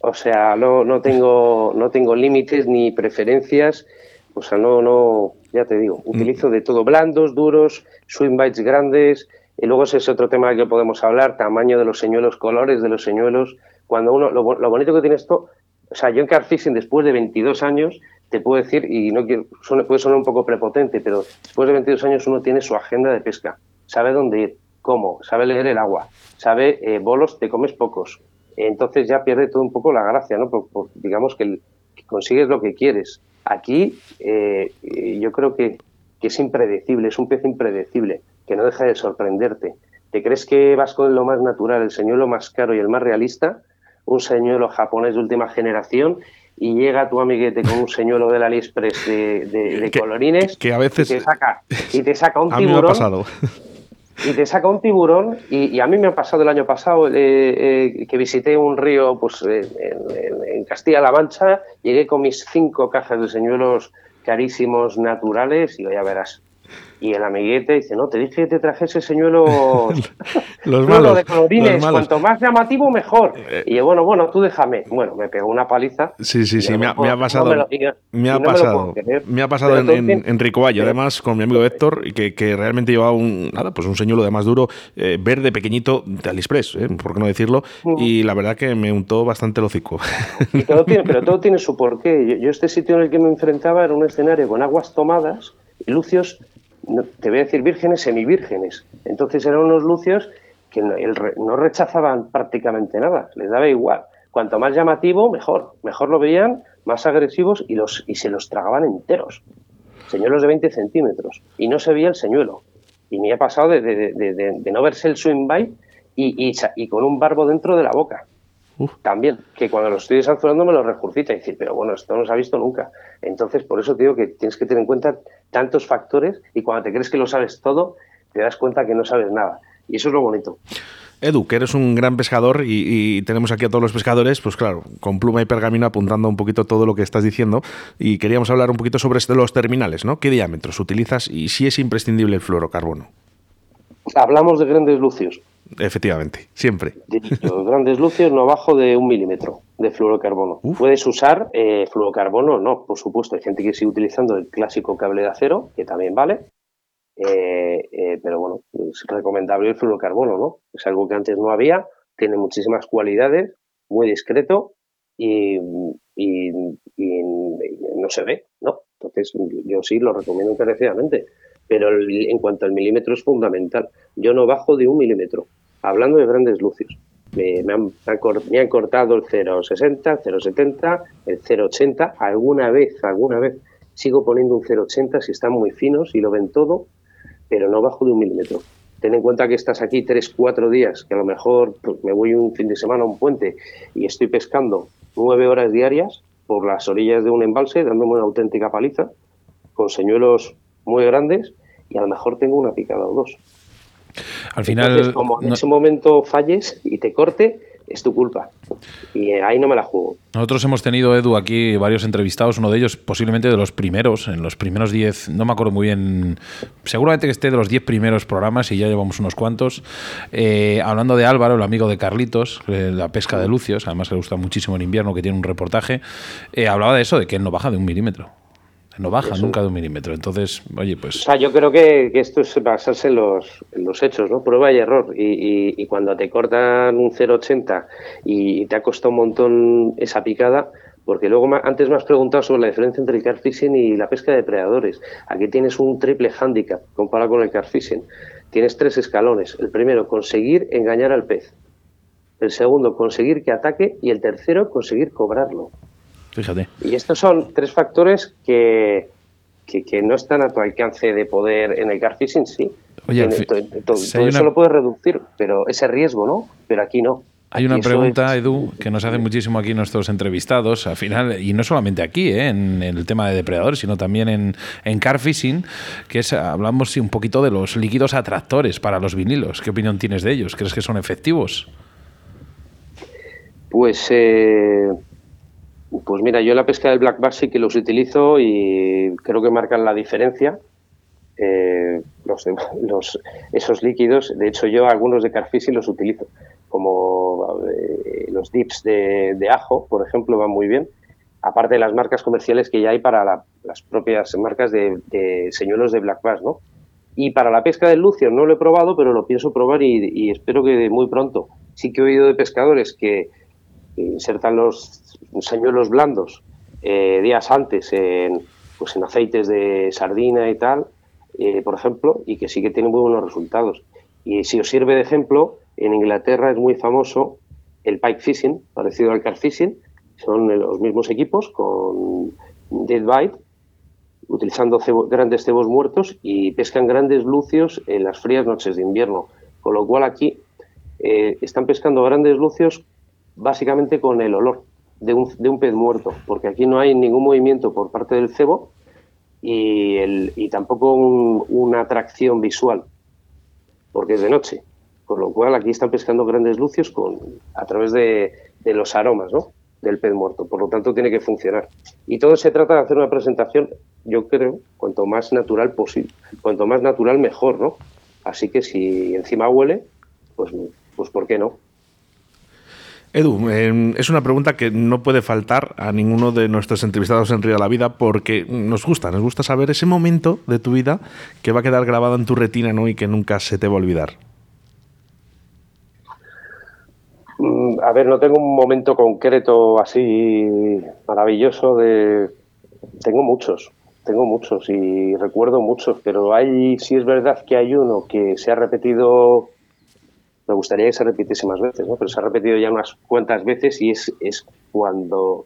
O sea, no, no tengo, no tengo límites ni preferencias. O sea, no, no, ya te digo, mm. utilizo de todo, blandos, duros, swing bites grandes. Y luego ese es otro tema del que podemos hablar, tamaño de los señuelos, colores de los señuelos. Cuando uno, lo, bonito que tiene esto, o sea, yo en Carfishing después de 22 años, te puedo decir, y no quiero, puede sonar un poco prepotente, pero después de 22 años uno tiene su agenda de pesca, sabe dónde ir, cómo, sabe leer el agua, sabe eh, bolos, te comes pocos, entonces ya pierde todo un poco la gracia, ¿no? digamos que, consigues lo que quieres. Aquí eh, yo creo que, es impredecible, es un pez impredecible, que no deja de sorprenderte. ¿Te crees que vas con lo más natural, el señuelo más caro y el más realista? Un señuelo japonés de última generación y llega tu amiguete con un señuelo del AliExpress de, de, colorines que a veces y te saca, y te saca un *laughs* tiburón. pasado y te saca un tiburón y, a mí me ha pasado el año pasado eh, eh, que visité un río pues en, Castilla-La Mancha, llegué con mis cinco cajas de señuelos carísimos naturales y ya verás. Y el amiguete dice, no, te dije que te trajese señuelos *laughs* los malos, de colorines, cuanto más llamativo mejor. Eh, y yo, bueno, bueno, tú déjame. Bueno, me pegó una paliza. Sí, sí, sí, me, ha, pasado. me, ha pasado. Me, ha pasado en, en, Ricoballo, además, con mi amigo Héctor, que, que realmente llevaba un, nada, pues un señuelo de más duro, eh, verde, pequeñito, de AliExpress, eh, por qué no decirlo, mm. y la verdad que me untó bastante el hocico. pero todo tiene su porqué. yo este sitio en el que me enfrentaba era un escenario con aguas tomadas y lucios te voy a decir vírgenes, semivírgenes. Entonces eran unos lucios que no, rechazaban prácticamente nada, les daba igual. Cuanto más llamativo, mejor. Mejor lo veían, más agresivos y, los, y se los tragaban enteros. Señuelos de 20 centímetros. Y no se veía el señuelo. Y me ha pasado de, no verse el swing bite y, y, con un barbo dentro de la boca. También, que cuando lo estoy sancionando me lo regurgita y decir, pero bueno, esto no se ha visto nunca. Entonces, por eso te digo que tienes que tener en cuenta tantos factores y cuando te crees que lo sabes todo, te das cuenta que no sabes nada. Y eso es lo bonito. Edu, que eres un gran pescador y, tenemos aquí a todos los pescadores, pues claro, con pluma y pergamino apuntando un poquito todo lo que estás diciendo y queríamos hablar un poquito sobre los terminales, ¿no? ¿Qué diámetros utilizas y si es imprescindible el fluorocarbono? Hablamos de grandes lucios. Efectivamente, siempre. Los grandes lucios no abajo de un milímetro de fluorocarbono. Puedes usar eh, fluorocarbono, no, por supuesto. Hay gente que sigue utilizando el clásico cable de acero, que también vale. Eh, eh, pero bueno, es recomendable el fluorocarbono, ¿no? Es algo que antes no había, tiene muchísimas cualidades, muy discreto y, no se ve, ¿no? Entonces yo sí lo recomiendo encarecidamente. Pero en cuanto al milímetro es fundamental. Yo no bajo de un milímetro hablando de grandes lucios. Me, han, cortado el 0,60, el 0,70, el 0,80, alguna vez, alguna vez sigo poniendo un 0,80 si están muy finos y lo ven todo, pero no bajo de un milímetro. Ten en cuenta que estás aquí 3, 4 días, que a lo mejor pues, me voy un fin de semana a un puente y estoy pescando 9 horas diarias por las orillas de un embalse, dándome una auténtica paliza, con señuelos muy grandes, y a lo mejor tengo una picada o dos. Al final. como en ese momento falles y te corte, es tu culpa. Y ahí no me la juego. Nosotros hemos tenido, Edu, aquí varios entrevistados, uno de ellos posiblemente de los primeros, en los primeros 10, no me acuerdo muy bien, seguramente que esté de los 10 primeros programas y ya llevamos unos cuantos, eh, hablando de Álvaro, el amigo de Carlitos, la pesca de Lucios, además le gusta muchísimo en invierno, que tiene un reportaje, eh, hablaba de eso, de que él no baja de un milímetro no baja nunca de un milímetro. Entonces, oye, pues... O sea, yo creo que, esto es basarse en los, los hechos, ¿no? Prueba y error. Y, cuando te cortan un 0,80 y te ha costado un montón esa picada, porque luego antes me has preguntado sobre la diferencia entre el carfishing y la pesca de depredadores. Aquí tienes un triple handicap comparado con el carfishing. Tienes tres escalones. El primero, conseguir engañar al pez. El segundo, conseguir que ataque. Y el tercero, conseguir cobrarlo. Fíjate. Y estos son tres factores que, que, no están a tu alcance de poder en el car fishing, sí. Oye, todo, eso lo puedes reducir, pero ese riesgo, ¿no? Pero aquí no. Hay una pregunta, Edu, que nos hace muchísimo aquí nuestros entrevistados, al final, y no solamente aquí, ¿eh? en, el tema de depredadores, sino también en, en car fishing, que es, hablamos un poquito de los líquidos atractores para los vinilos. ¿Qué opinión tienes de ellos? ¿Crees que son efectivos? Pues eh, pues mira, yo la pesca del black bass sí que los utilizo y creo que marcan la diferencia. Eh, los, *laughs* esos líquidos, de hecho yo algunos de carfishing los utilizo, como eh, los dips de, ajo, por ejemplo, van muy bien, aparte de las marcas comerciales que ya hay para las propias marcas de, señuelos de black bass, ¿no? Y para la pesca del lucio no lo he probado, pero lo pienso probar y, y espero que muy pronto. Sí que he oído de pescadores que insertan los señuelos blandos eh, días antes en, pues en aceites de sardina y tal, eh, por ejemplo, y que sí que tienen muy buenos resultados. Y si os sirve de ejemplo, en Inglaterra es muy famoso el pike fishing, parecido al car fishing, son los mismos equipos con dead bite, utilizando grandes cebos muertos y pescan grandes lucios en las frías noches de invierno. Con lo cual aquí eh, están pescando grandes lucios básicamente con el olor de un, de un pez muerto, porque aquí no hay ningún movimiento por parte del cebo y, el, y tampoco una atracción visual, porque es de noche. Con lo cual aquí están pescando grandes lucios con, a través de, de los aromas ¿no? del pez muerto. Por lo tanto, tiene que funcionar. Y todo se trata de hacer una presentación yo creo, cuanto más natural posible, cuanto más natural mejor, ¿no? Así que si encima huele, pues, pues ¿por qué no? Edu, em, es una pregunta que no puede faltar a ninguno de nuestros entrevistados en Río de la Vida porque nos gusta, nos gusta saber ese momento de tu vida que va a quedar grabado en tu retina ¿no? y que nunca se te va a olvidar. Mm, a ver, no tengo un momento concreto así maravilloso de... Tengo muchos, tengo muchos y recuerdo muchos, pero hay, sí es verdad que hay uno que se ha repetido me gustaría que se repitiese más veces, ¿no? pero se ha repetido ya unas cuantas veces y es, es cuando,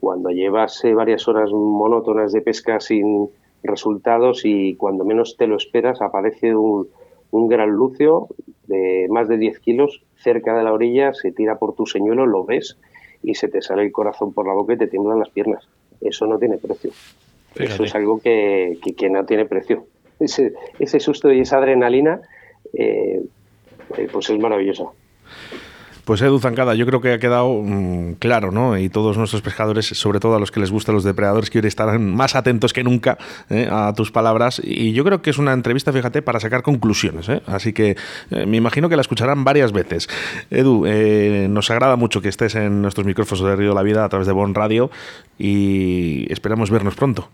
cuando llevas eh, varias horas monótonas de pesca sin resultados y cuando menos te lo esperas aparece un, un gran lucio de más de 10 kilos cerca de la orilla, se tira por tu señuelo, lo ves y se te sale el corazón por la boca y te tiemblan las piernas. Eso no tiene precio. Eso es algo que, que, no tiene precio. *laughs* Ese, ese susto y esa adrenalina eh, eh, pues es maravillosa. Pues Edu Zancada, yo creo que ha quedado mm, claro, ¿no? Y todos nuestros pescadores, sobre todo a los que les gustan los depredadores, que estarán más atentos que nunca ¿eh? a tus palabras. Y yo creo que es una entrevista, fíjate, para sacar conclusiones. ¿eh? Así que me imagino que la escucharán varias veces. Edu, nos agrada mucho que estés en nuestros micrófonos de Río de la Vida a través de Bon Radio y esperamos vernos pronto.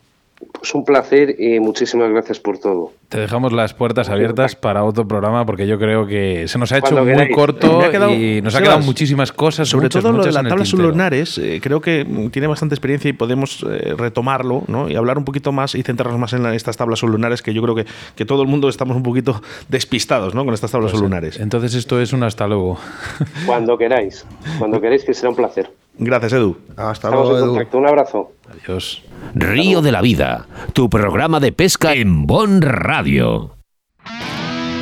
Pues un placer y muchísimas gracias por todo. Te dejamos las puertas abiertas para otro programa porque yo creo que se nos ha hecho muy corto y nos ha quedado muchísimas cosas. Sobre todo lo de las tablas lunares, eh, creo que tiene bastante experiencia y podemos eh, retomarlo ¿no? y hablar un poquito más y centrarnos más en estas tablas lunares que yo creo que, que, todo el mundo estamos un poquito *laughs* despistados ¿no? con estas tablas pues, lunares. Entonces esto es un hasta luego. *laughs* Cuando queráis, cuando queráis que será un placer. Gracias, Edu. Hasta luego, Edu. Un abrazo. Adiós. Río de la Vida, tu programa de pesca en Bon Radio.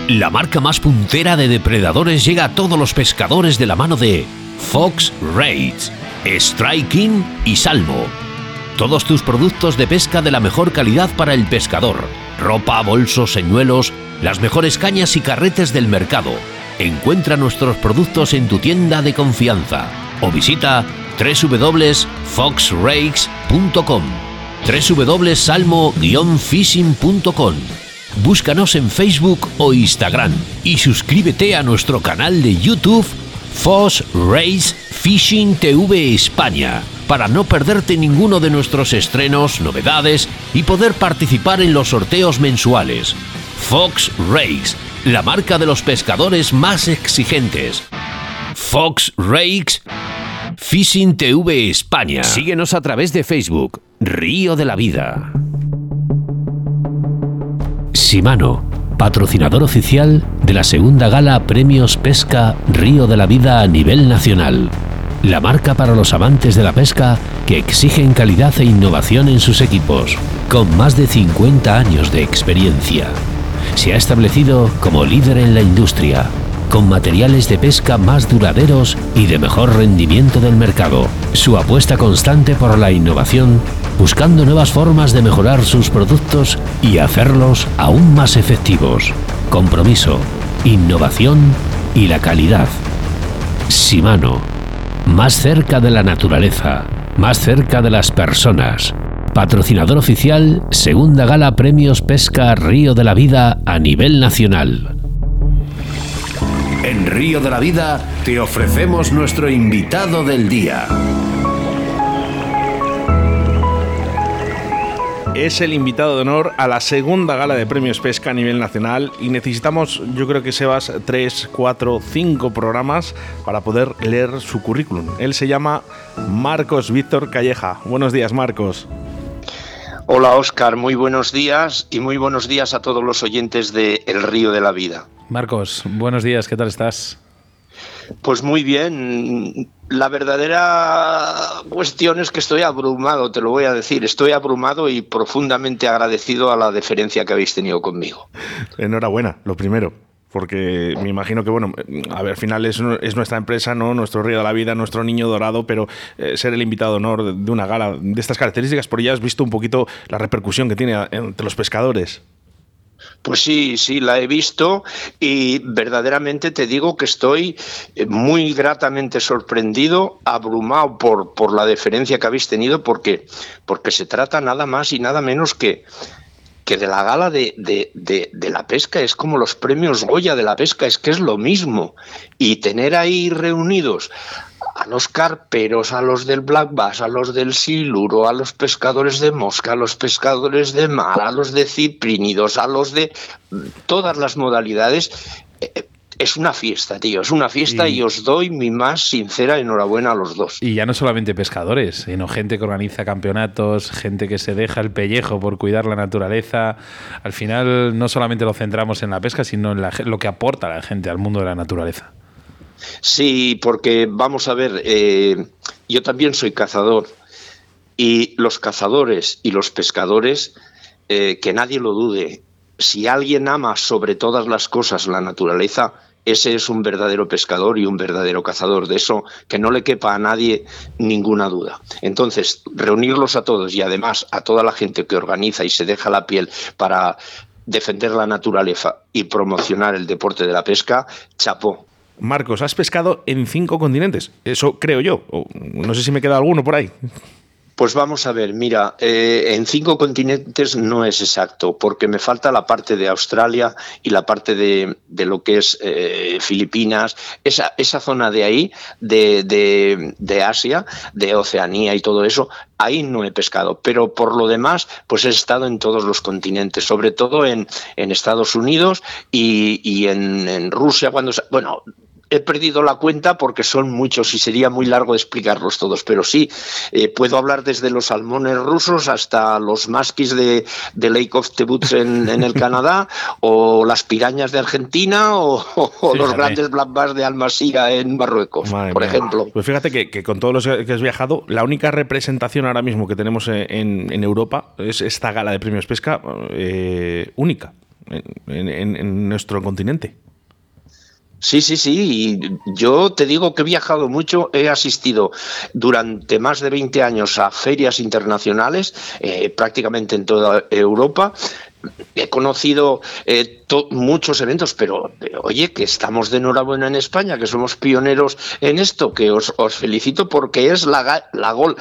La marca más puntera de depredadores llega a todos los pescadores de la mano de Fox Raids, Striking y Salmo. Todos tus productos de pesca de la mejor calidad para el pescador. Ropa, bolsos, señuelos, las mejores cañas y carretes del mercado. Encuentra nuestros productos en tu tienda de confianza o visita www.foxrakes.com www.salmo-fishing.com Búscanos en Facebook o Instagram y suscríbete a nuestro canal de YouTube Fox Race Fishing TV España para no perderte ninguno de nuestros estrenos, novedades y poder participar en los sorteos mensuales. Fox Race, la marca de los pescadores más exigentes. Fox Rakes Fishing TV España. Síguenos a través de Facebook, Río de la Vida. Simano, patrocinador oficial de la segunda gala Premios Pesca Río de la Vida a nivel nacional. La marca para los amantes de la pesca que exigen calidad e innovación en sus equipos, con más de 50 años de experiencia. Se ha establecido como líder en la industria con materiales de pesca más duraderos y de mejor rendimiento del mercado. Su apuesta constante por la innovación, buscando nuevas formas de mejorar sus productos y hacerlos aún más efectivos. Compromiso, innovación y la calidad. Simano, más cerca de la naturaleza, más cerca de las personas. Patrocinador oficial, Segunda Gala Premios Pesca Río de la Vida a nivel nacional. En Río de la Vida te ofrecemos nuestro invitado del día. Es el invitado de honor a la segunda gala de premios pesca a nivel nacional y necesitamos, yo creo que Sebas, tres, cuatro, cinco programas para poder leer su currículum. Él se llama Marcos Víctor Calleja. Buenos días, Marcos. Hola Oscar, muy buenos días y muy buenos días a todos los oyentes de El Río de la Vida. Marcos, buenos días, ¿qué tal estás? Pues muy bien. La verdadera cuestión es que estoy abrumado, te lo voy a decir. Estoy abrumado y profundamente agradecido a la deferencia que habéis tenido conmigo. Enhorabuena, lo primero. Porque me imagino que, bueno, a ver, al final es, nuestra empresa, ¿no? Nuestro río de la vida, nuestro niño dorado, pero eh, ser el invitado de honor de una gala de estas características, por ya has visto un poquito la repercusión que tiene entre los pescadores. Pues sí, sí, la he visto y verdaderamente te digo que estoy eh, muy gratamente sorprendido, abrumado por, por la deferencia que habéis tenido, porque, porque se trata nada más y nada menos que, que de la gala de, de, de, la pesca, es como los premios Goya de la pesca, es que es lo mismo. Y tener ahí reunidos a los carperos, a los del black bass, a los del siluro, a los pescadores de mosca, a los pescadores de mar, a los de ciprínidos, a los de todas las modalidades. Eh, es una fiesta, tío, es una fiesta y, os doy mi más sincera enhorabuena a los dos. Y ya no solamente pescadores, sino gente que organiza campeonatos, gente que se deja el pellejo por cuidar la naturaleza. Al final no solamente lo centramos en la pesca, sino en lo que aporta la gente al mundo de la naturaleza. Sí, porque vamos a ver, eh, yo también soy cazador y los cazadores y los pescadores, eh, que nadie lo dude, si alguien ama sobre todas las cosas la naturaleza, ese es un verdadero pescador y un verdadero cazador. De eso que no le quepa a nadie ninguna duda. Entonces, reunirlos a todos y además a toda la gente que organiza y se deja la piel para defender la naturaleza y promocionar el deporte de la pesca, chapó. Marcos, has pescado en cinco continentes. Eso creo yo. no sé si me queda alguno por ahí. Pues vamos a ver, mira, eh, en cinco continentes no es exacto, porque me falta la parte de Australia y la parte de, lo que es eh, Filipinas, esa, esa zona de ahí, de, de, Asia, de Oceanía y todo eso, ahí no he pescado, pero por lo demás, pues he estado en todos los continentes, sobre todo en, en Estados Unidos y, y en, en, Rusia, cuando, bueno, he perdido la cuenta porque son muchos y sería muy largo explicarlos todos, pero sí, eh, puedo hablar desde los salmones rusos hasta los maskis de, Lake of the Woods en, el Canadá, *laughs* o las pirañas de Argentina, o, los grandes black bass de Almasía en Marruecos, por ejemplo. Pues fíjate que, con todos los que has viajado, la única representación ahora mismo que tenemos en, Europa es esta gala de premios pesca eh, única en nuestro continente. Sí, sí, sí. Y yo te digo que he viajado mucho, he asistido durante más de 20 años a ferias internacionales, eh, prácticamente en toda Europa. He conocido eh, muchos eventos, pero eh, oye, que estamos de enhorabuena en España, que somos pioneros en esto, que os, felicito porque es la, la gol.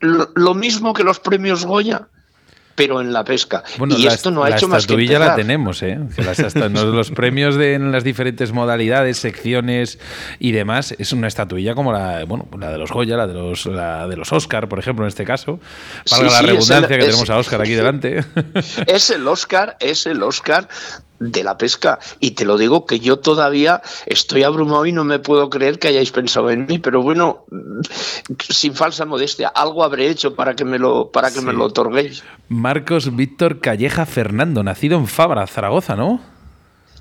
lo mismo que los premios Goya pero en la pesca. y esto no ha hecho más que empezar. la tenemos, ¿eh? los premios de, en las diferentes modalidades, secciones y demás, es una estatuilla como la, bueno, la de los Goya, la de los, la de los Oscar, por ejemplo, en este caso. Para la redundancia que tenemos a Oscar aquí delante. Es el Oscar, es el Oscar de la pesca. Y te lo digo que yo todavía estoy abrumado y no me puedo creer que hayáis pensado en mí, pero bueno, sin falsa modestia, algo habré hecho para que me lo, para que me lo otorguéis. Marcos Víctor Calleja Fernando, nacido en Fabra, Zaragoza, ¿no?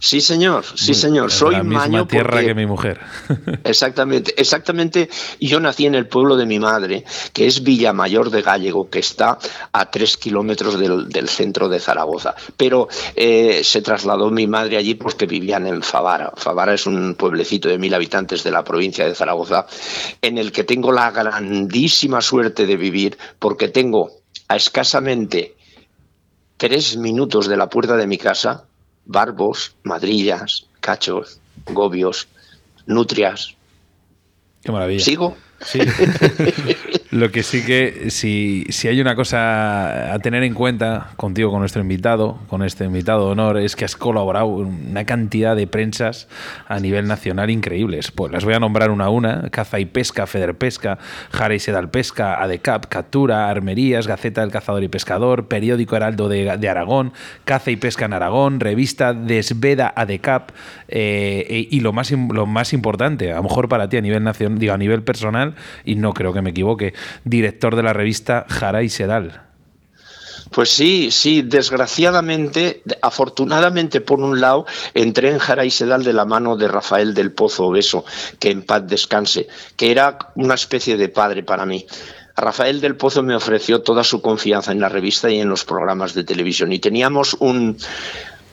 Sí, señor, sí, señor. Soy la misma tierra que mi mujer. *laughs* Exactamente, exactamente. Yo nací en el pueblo de mi madre, que es Villamayor de Gallego, que está a tres kilómetros del, centro de Zaragoza. Pero eh, se trasladó mi madre allí porque vivían en Favara. Favara es un pueblecito de mil habitantes de la provincia de Zaragoza, en el que tengo la grandísima suerte de vivir, porque tengo a escasamente tres minutos de la puerta de mi casa barbos, madrillas, cachos, gobios, nutrias. Qué maravilla. ¿Sigo? Sí. *laughs* Lo que sí que, si, si, hay una cosa a tener en cuenta contigo, con nuestro invitado, con este invitado de honor, es que has colaborado en una cantidad de prensas a nivel nacional increíbles. Pues las voy a nombrar una a una: Caza y Pesca, Federpesca, Jara y Sedal Pesca, ADECAP, Captura, Armerías, Gaceta del Cazador y Pescador, Periódico Heraldo de, de Aragón, Caza y Pesca en Aragón, Revista Desveda ADECAP, eh, y lo más, lo más importante, a lo mejor para ti a nivel nacional, digo, a nivel personal, y no creo que me equivoque, director de la revista Jara y Sedal. Pues sí, sí, desgraciadamente, afortunadamente por un lado, entré en Jara y Sedal de la mano de Rafael del Pozo Obeso, que en paz descanse, que era una especie de padre para mí. Rafael del Pozo me ofreció toda su confianza en la revista y en los programas de televisión y teníamos un,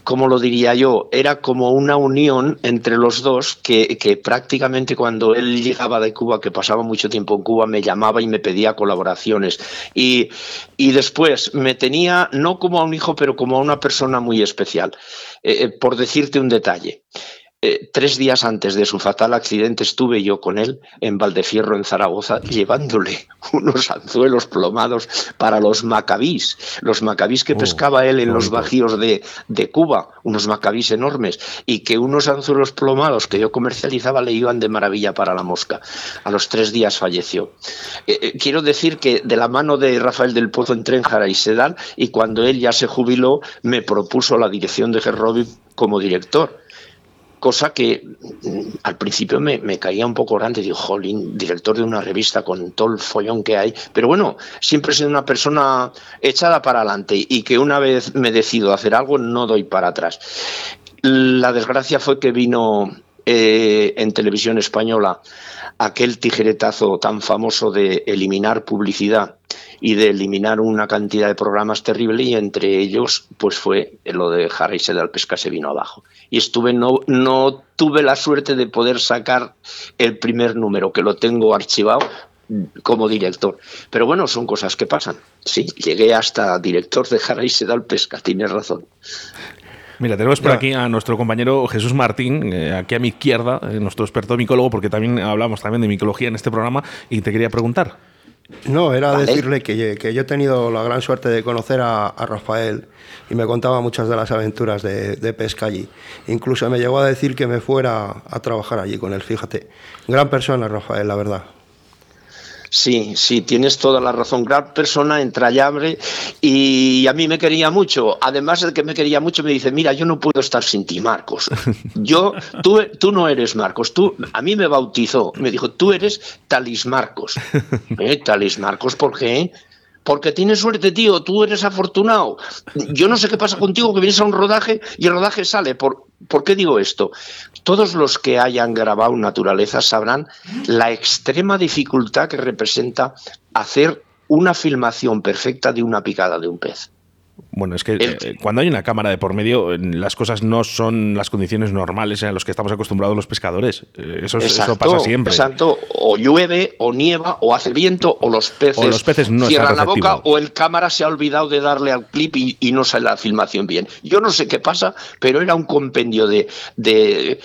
como lo diría yo, era como una unión entre los dos que, prácticamente cuando él llegaba de Cuba, que pasaba mucho tiempo en Cuba, me llamaba y me pedía colaboraciones. Y, y después me tenía no como a un hijo, pero como a una persona muy especial. Eh, eh, por decirte un detalle, eh, tres días antes de su fatal accidente estuve yo con él en Valdefierro, en Zaragoza, llevándole *laughs* unos anzuelos plomados para los macabís, los macabís que oh, pescaba él en los bajíos de, de, Cuba, unos macabís enormes, y que unos anzuelos plomados que yo comercializaba le iban de maravilla para la mosca. A los tres días falleció. Eh, eh, quiero decir que de la mano de Rafael del Pozo entré en Jara y Sedal, y cuando él ya se jubiló, me propuso la dirección de Gerrobi como director cosa que mm, al principio me, caía un poco grande, digo, jolín, director de una revista con todo el follón que hay, pero bueno, siempre he sido una persona echada para adelante y que una vez me decido hacer algo no doy para atrás. La desgracia fue que vino eh, en televisión española aquel tijeretazo tan famoso de eliminar publicidad y de eliminar una cantidad de programas terrible y entre ellos pues fue lo de Harry Sedal Pesca se vino abajo y estuve no no tuve la suerte de poder sacar el primer número que lo tengo archivado como director. Pero bueno, son cosas que pasan. Sí, llegué hasta director de Harry Sedal Pesca, tienes razón. Mira, tenemos por aquí a nuestro compañero Jesús Martín, eh, aquí a mi izquierda, eh, nuestro experto micólogo, porque también hablamos también de micología en este programa, y te quería preguntar. No, era decirle que, que, yo he tenido la gran suerte de conocer a, Rafael y me contaba muchas de las aventuras de, de, pesca allí. Incluso me llegó a decir que me fuera a trabajar allí con él, fíjate. Gran persona, Rafael, la verdad. Sí, sí, tienes toda la razón. Gran persona, entrañable y a mí me quería mucho. Además de que me quería mucho, me dice, mira, yo no puedo estar sin ti, Marcos. Yo, tú, tú no eres Marcos. Tú, a mí me bautizó. Me dijo, tú eres Talis Marcos. *laughs* ¿Eh? Talis Marcos, ¿por qué? Porque tienes suerte, tío, tú eres afortunado. Yo no sé qué pasa contigo, que vienes a un rodaje y el rodaje sale. ¿Por, ¿por qué digo esto? Todos los que hayan grabado naturaleza sabrán la extrema dificultad que representa hacer una filmación perfecta de una picada de un pez. Bueno, es que eh, cuando hay una cámara de por medio, las cosas no son las condiciones normales a las que estamos acostumbrados los pescadores. Eh, eso, eso pasa siempre. Exacto. O llueve, o nieva, o hace viento, o los peces, los peces no cierran la boca, o el cámara se ha olvidado de darle al clip y, no sale la filmación bien. Yo no sé qué pasa, pero era un compendio de, de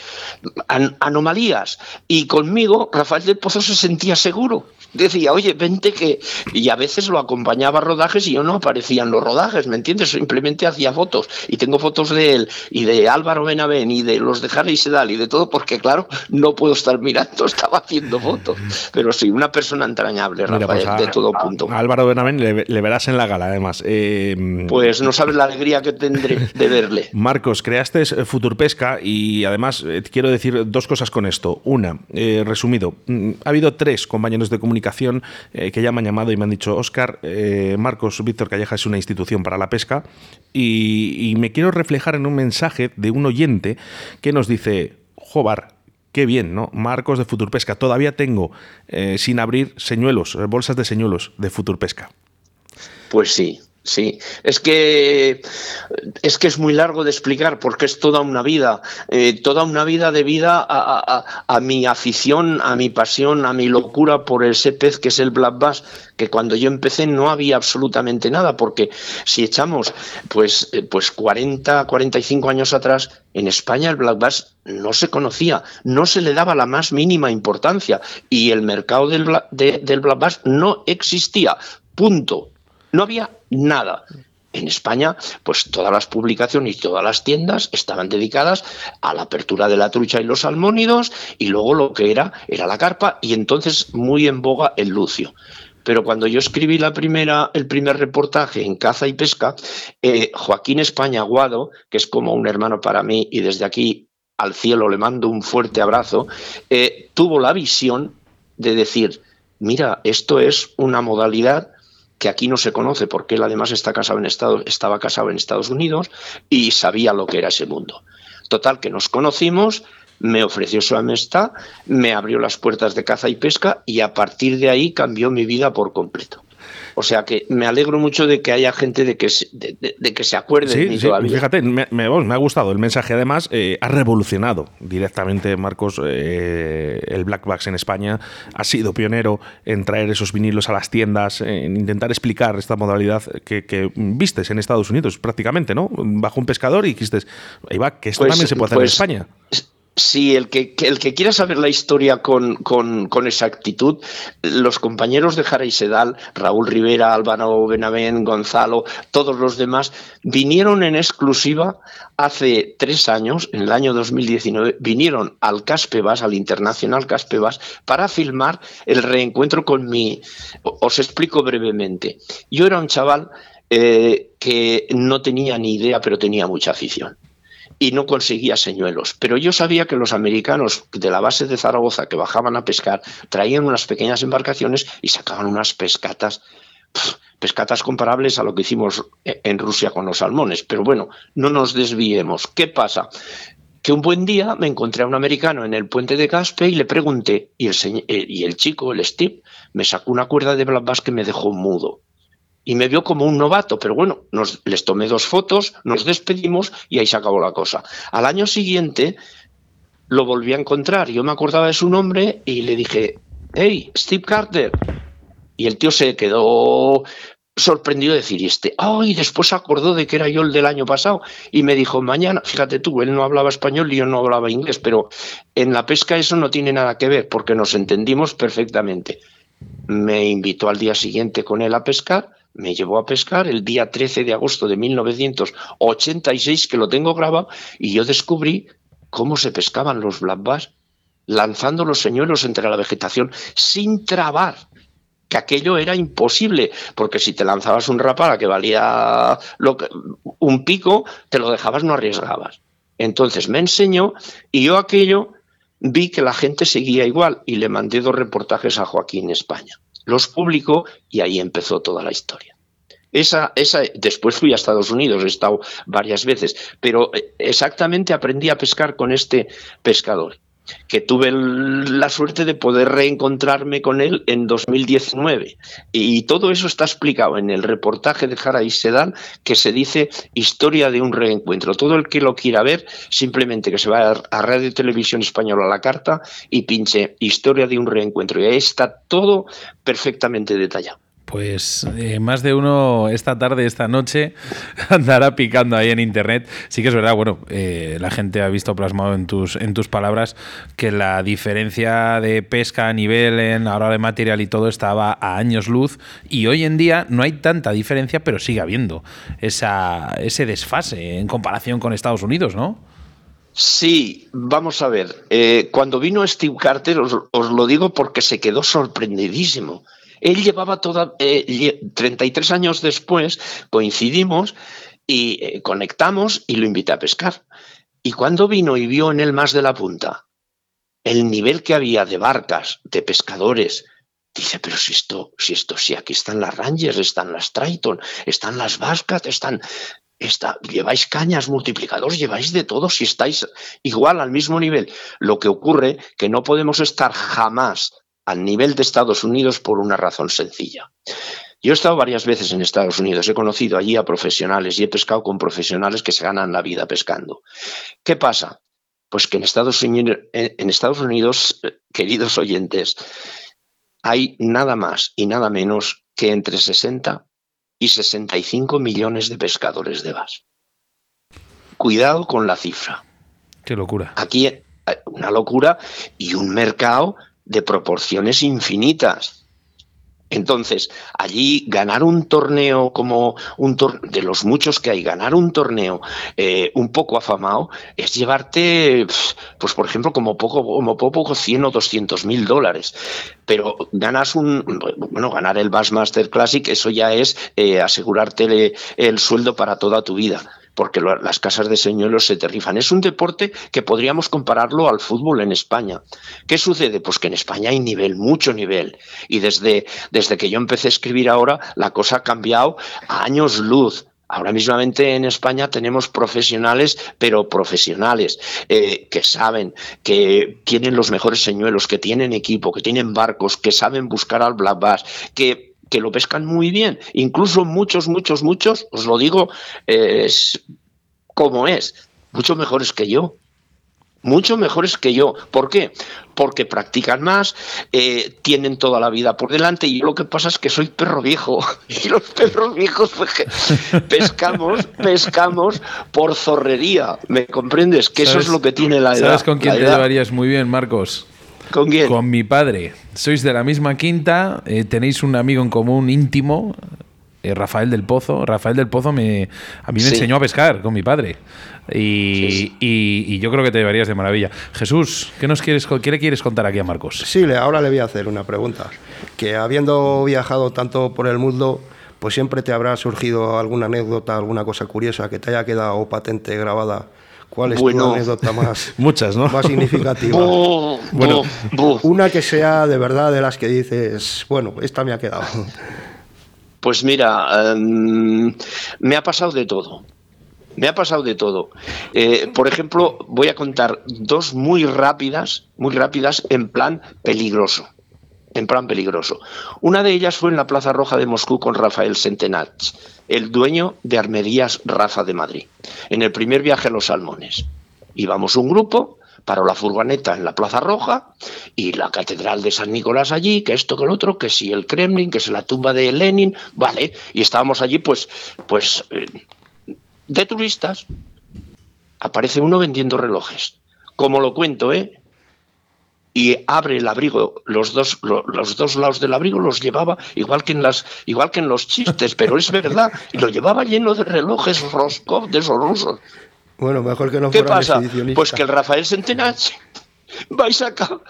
anomalías. Y conmigo, Rafael del Pozo se sentía seguro decía, oye, vente que... Y a veces lo acompañaba a rodajes y yo no aparecía en los rodajes, ¿me entiendes? Simplemente hacía fotos. Y tengo fotos de él y de Álvaro Benavén y de los de Harry Sedal y de todo, porque claro, no puedo estar mirando, *laughs* estaba haciendo fotos. Pero sí, una persona entrañable, pues Rafael, de todo punto. Álvaro Benavén le, verás en la gala, además. Eh, pues no sabes la alegría que tendré de verle. *laughs* Marcos, creaste Futurpesca y además eh, quiero decir dos cosas con esto. Una, eh, resumido, mm, ha habido tres compañeros de comunicación eh, que ya me han llamado y me han dicho, Oscar, eh, Marcos Víctor Calleja es una institución para la pesca y, me quiero reflejar en un mensaje de un oyente que nos dice, Jobar, qué bien, ¿no? Marcos de Futurpesca, todavía tengo eh, sin abrir señuelos, bolsas de señuelos de Futurpesca. Pues sí, Sí, es que es que es muy largo de explicar porque es toda una vida, eh, toda una vida de vida a, mi afición, a mi pasión, a mi locura por ese pez que es el black bass, que cuando yo empecé no había absolutamente nada, porque si echamos pues, eh, pues 40, 45 años atrás, en España el black bass no se conocía, no se le daba la más mínima importancia y el mercado del, del black bass no existía. Punto. No había nada. En España, pues todas las publicaciones y todas las tiendas estaban dedicadas a la apertura de la trucha y los salmónidos y luego lo que era era la carpa y entonces muy en boga el lucio. Pero cuando yo escribí la primera, el primer reportaje en caza y pesca, eh, Joaquín España Aguado, que es como un hermano para mí y desde aquí al cielo le mando un fuerte abrazo, eh, tuvo la visión de decir, mira, esto es una modalidad que aquí no se conoce porque él además está casado en estaba casado en Estados Unidos y sabía lo que era ese mundo. Total, que nos conocimos, me ofreció su amistad, me abrió las puertas de caza y pesca y a partir de ahí cambió mi vida por completo. O sea que me alegro mucho de que haya gente de que se, de, que se acuerde sí, de sí, Fíjate, me, me, ha gustado el mensaje. Además, eh, ha revolucionado directamente, Marcos, eh, el Black Box en España. Ha sido pionero en traer esos vinilos a las tiendas, en intentar explicar esta modalidad que, vistes en Estados Unidos prácticamente, ¿no? Bajo un pescador y dijiste, ahí va, que esto pues, también se puede hacer en pues, España. Sí, el que, el que quiera saber la historia con, con, exactitud, los compañeros de Jara y Sedal, Raúl Rivera, Álvaro Benavén, Gonzalo, todos los demás, vinieron en exclusiva hace tres años, en el año 2019, vinieron al Caspebas, al Internacional Caspebas, para filmar el reencuentro con mi... Os explico brevemente. Yo era un chaval eh, que no tenía ni idea, pero tenía mucha afición y no conseguía señuelos. Pero yo sabía que los americanos de la base de Zaragoza que bajaban a pescar traían unas pequeñas embarcaciones y sacaban unas pescatas, pescatas comparables a lo que hicimos en Rusia con los salmones. Pero bueno, no nos desviemos. ¿Qué pasa? Que un buen día me encontré a un americano en el puente de Caspe y le pregunté, y el, eh, y el chico, el Steve, me sacó una cuerda de black que me dejó mudo y me vio como un novato, pero bueno, nos, les tomé dos fotos, nos despedimos y ahí se acabó la cosa. Al año siguiente lo volví a encontrar, yo me acordaba de su nombre y le dije, hey, Steve Carter. Y el tío se quedó sorprendido de decir, este, ay, después se acordó de que era yo el del año pasado y me dijo, mañana, fíjate tú, él no hablaba español y yo no hablaba inglés, pero en la pesca eso no tiene nada que ver porque nos entendimos perfectamente. Me invitó al día siguiente con él a pescar me llevó a pescar el día 13 de agosto de 1986, que lo tengo grabado, y yo descubrí cómo se pescaban los black lanzando los señuelos entre la vegetación sin trabar, que aquello era imposible, porque si te lanzabas un rapala que valía lo que, un pico, te lo dejabas, no arriesgabas. Entonces me enseñó y yo aquello vi que la gente seguía igual y le mandé dos reportajes a Joaquín España los publicó y ahí empezó toda la historia. Esa, esa, después fui a Estados Unidos, he estado varias veces, pero eh, exactamente aprendí a pescar con este pescador que tuve la suerte de poder reencontrarme con él en 2019. Y todo eso está explicado en el reportaje de Jara y que se dice Historia de un reencuentro. Todo el que lo quiera ver, simplemente que se vaya a Radio Televisión Española a la carta y pinche Historia de un reencuentro. Y ahí está todo perfectamente detallado. Pues eh, más de uno esta tarde, esta noche, *laughs* andará picando ahí en internet. Sí que es verdad, bueno, eh, la gente ha visto plasmado en tus, en tus palabras que la diferencia de pesca a nivel en la hora de material y todo estaba a años luz y hoy en día no hay tanta diferencia, pero sigue habiendo esa, ese desfase en comparación con Estados Unidos, ¿no? Sí, vamos a ver. Eh, cuando vino Steve Carter, os, lo digo porque se quedó sorprendidísimo. Él llevaba toda, 33 eh, años después, coincidimos y eh, conectamos y lo invité a pescar. Y cuando vino y vio en el más de la punta el nivel que había de barcas, de pescadores, dice, pero si esto, si esto, si aquí están las Rangers, están las Triton, están las Bascat, están, Está, lleváis cañas, multiplicadores, lleváis de todo si estáis igual al mismo nivel. Lo que ocurre que no podemos estar jamás al nivel de Estados Unidos por una razón sencilla. Yo he estado varias veces en Estados Unidos, he conocido allí a profesionales y he pescado con profesionales que se ganan la vida pescando. ¿Qué pasa? Pues que en Estados Unidos, en Estados Unidos queridos oyentes, hay nada más y nada menos que entre 60 y 65 millones de pescadores de bass. Cuidado con la cifra. Qué locura. Aquí hay una locura y un mercado de proporciones infinitas. Entonces, allí ganar un torneo como un torneo, de los muchos que hay, ganar un torneo eh, un poco afamado es llevarte, pues por ejemplo, como poco, como poco 100 o 200 mil dólares. Pero ganas un, bueno, ganar el Bassmaster Classic, eso ya es eh, asegurarte el sueldo para toda tu vida porque las casas de señuelos se te rifan. Es un deporte que podríamos compararlo al fútbol en España. ¿Qué sucede? Pues que en España hay nivel, mucho nivel. Y desde, desde que yo empecé a escribir ahora, la cosa ha cambiado a años luz. Ahora mismamente en España tenemos profesionales, pero profesionales, eh, que saben, que tienen los mejores señuelos, que tienen equipo, que tienen barcos, que saben buscar al black bass, que que lo pescan muy bien, incluso muchos, muchos, muchos, os lo digo es como es, mucho mejores que yo mucho mejores que yo. ¿Por qué? Porque practican más, eh, tienen toda la vida por delante y yo lo que pasa es que soy perro viejo *laughs* y los perros viejos pues, *laughs* pescamos, pescamos por zorrería, ¿me comprendes? Que eso es lo que tiene la edad. ¿Sabes con quién te llevarías muy bien, Marcos? ¿Con quién? Con mi padre. Sois de la misma quinta, eh, tenéis un amigo en común íntimo, eh, Rafael del Pozo. Rafael del Pozo me, a mí me enseñó a pescar con mi padre. Y, yo creo que te llevarías de maravilla. Jesús, ¿qué, nos quieres, ¿qué le quieres contar aquí a Marcos? Sí, ahora le voy a hacer una pregunta. Que habiendo viajado tanto por el mundo, pues siempre te habrá surgido alguna anécdota, alguna cosa curiosa que te haya quedado patente, grabada. ¿Cuál es tu anécdota más, *laughs* Muchas, ¿no? más significativa? *laughs* bueno, una que sea de verdad de las que dices, bueno, esta me ha quedado. Pues mira, em, me ha pasado de todo. Me ha pasado de todo. Eh, por ejemplo, voy a contar dos muy rápidas, muy rápidas en plan peligroso. En plan peligroso. Una de ellas fue en la Plaza Roja de Moscú con Rafael Sentenach, el dueño de Armerías Raza de Madrid, en el primer viaje a los Salmones. Íbamos un grupo, paró la furgoneta en la Plaza Roja y la Catedral de San Nicolás allí, que esto, que el otro, que si el Kremlin, que es la tumba de Lenin, vale, y estábamos allí pues, pues eh, de turistas. Aparece uno vendiendo relojes, como lo cuento, ¿eh? Y abre el abrigo, los dos, los dos lados del abrigo los llevaba igual que en las, igual que en los chistes, pero es verdad, y lo llevaba lleno de relojes Roscoff de esos rusos. Bueno, mejor que no ¿Qué pasa? Pues que el Rafael Centenach va y saca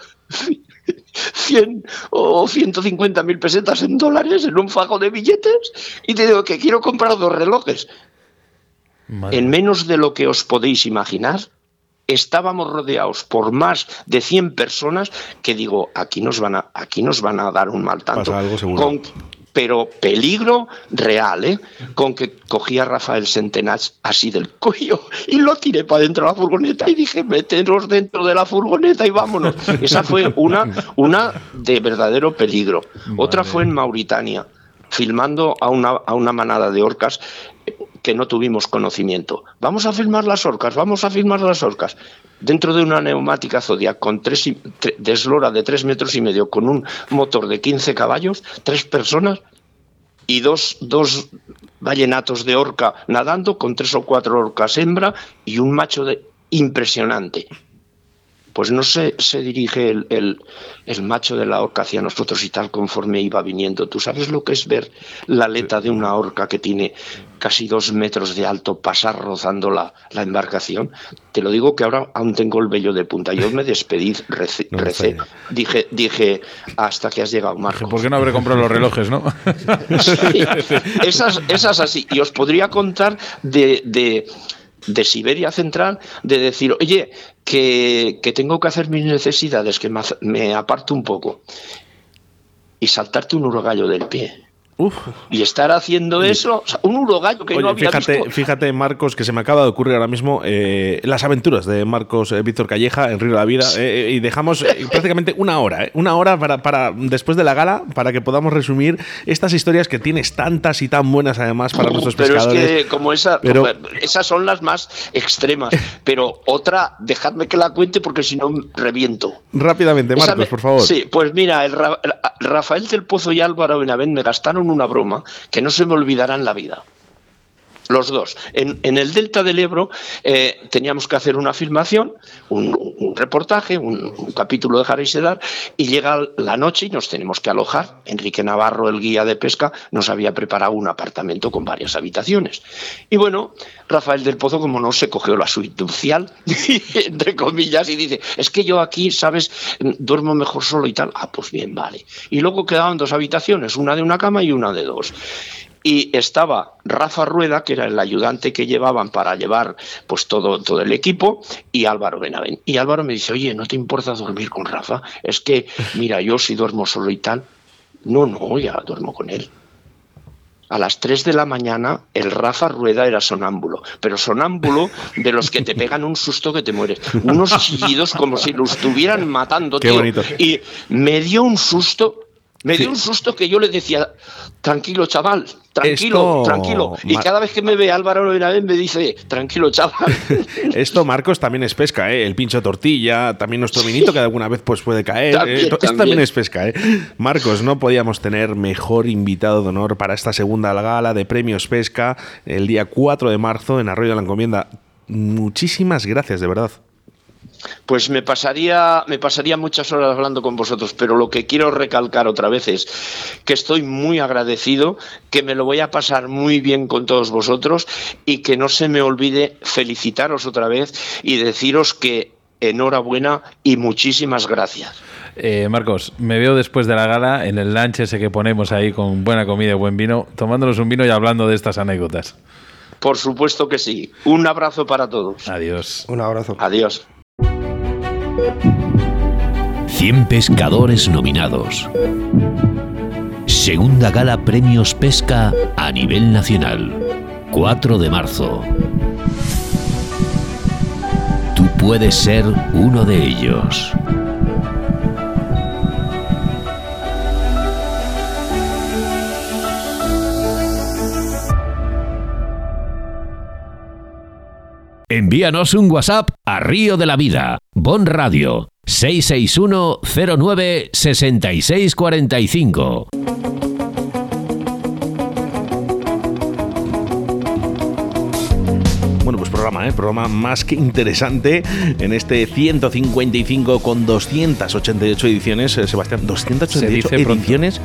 100 o 150 mil pesetas en dólares en un fajo de billetes y te digo que quiero comprar dos relojes. En menos de lo que os podéis imaginar, estábamos rodeados por más de 100 personas que digo, aquí nos van a, aquí nos van a dar un mal tanto. pero peligro real, ¿eh? Con que cogía a Rafael Sentenach así del cuello y lo tiré para dentro de la furgoneta y dije, meteros dentro de la furgoneta y vámonos. Esa fue una, una de verdadero peligro. Otra fue en Mauritania, filmando a una, a una manada de orcas que no tuvimos conocimiento. Vamos a filmar las orcas, vamos a filmar las orcas. Dentro de una neumática Zodiac con tres, de eslora de tres metros y medio, con un motor de 15 caballos, tres personas y dos, dos vallenatos de orca nadando con tres o cuatro orcas hembra y un macho de impresionante pues no se, se dirige el, macho de la orca hacia nosotros y tal conforme iba viniendo. ¿Tú sabes lo que es ver la aleta de una orca que tiene casi dos metros de alto pasar rozando la, embarcación? Te lo digo que ahora aún tengo el vello de punta. Yo me despedí, recé, dije, dije, hasta que has llegado, Marco. ¿Por qué no habré comprado los relojes, no? *laughs* esas, esas así. Y os podría contar de de Siberia Central de decir, oye, que, tengo que hacer mis necesidades, que me, aparto un poco y saltarte un urogallo del pie. Y estar haciendo eso, un urogallo que no había fíjate, Fíjate, Marcos, que se me acaba de ocurrir ahora mismo eh, las aventuras de Marcos eh, Víctor Calleja en Río de la Vida. Eh, y dejamos prácticamente una hora, una hora para, para, después de la gala, para que podamos resumir estas historias que tienes tantas y tan buenas además para nuestros pescadores. Pero es que, como esa, esas son las más extremas. *laughs* Pero otra, dejadme que la cuente porque si no reviento. Rápidamente, Marcos, por favor. Sí, pues mira, el Rafael del Pozo y Álvaro Benavent me gastaron una broma que no se me olvidará en la vida. Los dos. En, el delta del Ebro eh, teníamos que hacer una filmación, un, reportaje, un, capítulo de Harry Sedar, y llega la noche y nos tenemos que alojar. Enrique Navarro, el guía de pesca, nos había preparado un apartamento con varias habitaciones. Y bueno, Rafael del Pozo, como no, se cogió la suite nupcial, *laughs* entre comillas, y dice, es que yo aquí, ¿sabes? Duermo mejor solo y tal. Ah, pues bien, vale. Y luego quedaban dos habitaciones, una de una cama y una de dos y estaba Rafa Rueda, que era el ayudante que llevaban para llevar pues todo, todo el equipo, y Álvaro Benavent. Y Álvaro me dice, oye, ¿no te importa dormir con Rafa? Es que, mira, yo si duermo solo y tal, no, no, ya duermo con él. A las 3 de la mañana el Rafa Rueda era sonámbulo, pero sonámbulo de los que te pegan un susto que te mueres. Unos chillidos como si lo estuvieran matando, tío. Y me dio un susto Me dio un susto que yo le decía, tranquilo chaval, tranquilo, tranquilo. Y cada vez que me ve Álvaro vez me dice, tranquilo chaval. *laughs* Esto, Marcos, también es pesca, ¿eh? El pincho tortilla, también nuestro vinito que alguna vez pues, puede caer. ¿eh? Esto también es pesca, ¿eh? Marcos, no podíamos tener mejor invitado de honor para esta segunda gala de premios pesca el día 4 de marzo en Arroyo de la Encomienda. Muchísimas gracias, de verdad. Pues me pasaría, me pasaría muchas horas hablando con vosotros, pero lo que quiero recalcar otra vez es que estoy muy agradecido, que me lo voy a pasar muy bien con todos vosotros y que no se me olvide felicitaros otra vez y deciros que enhorabuena y muchísimas gracias. Eh, Marcos, me veo después de la gala en el lunch ese que ponemos ahí con buena comida y buen vino, tomándonos un vino y hablando de estas anécdotas. Por supuesto que sí. Un abrazo para todos. Adiós. Un abrazo. Adiós. 100 pescadores nominados. Segunda gala Premios Pesca a nivel nacional. 4 de marzo. Tú puedes ser uno de ellos. Envíanos un WhatsApp a Río de la Vida, Bon Radio, 661 09 6645. Bueno, pues programa, ¿eh? programa más que interesante en este 155 con 288 ediciones. Eh, Sebastián, 288 ediciones.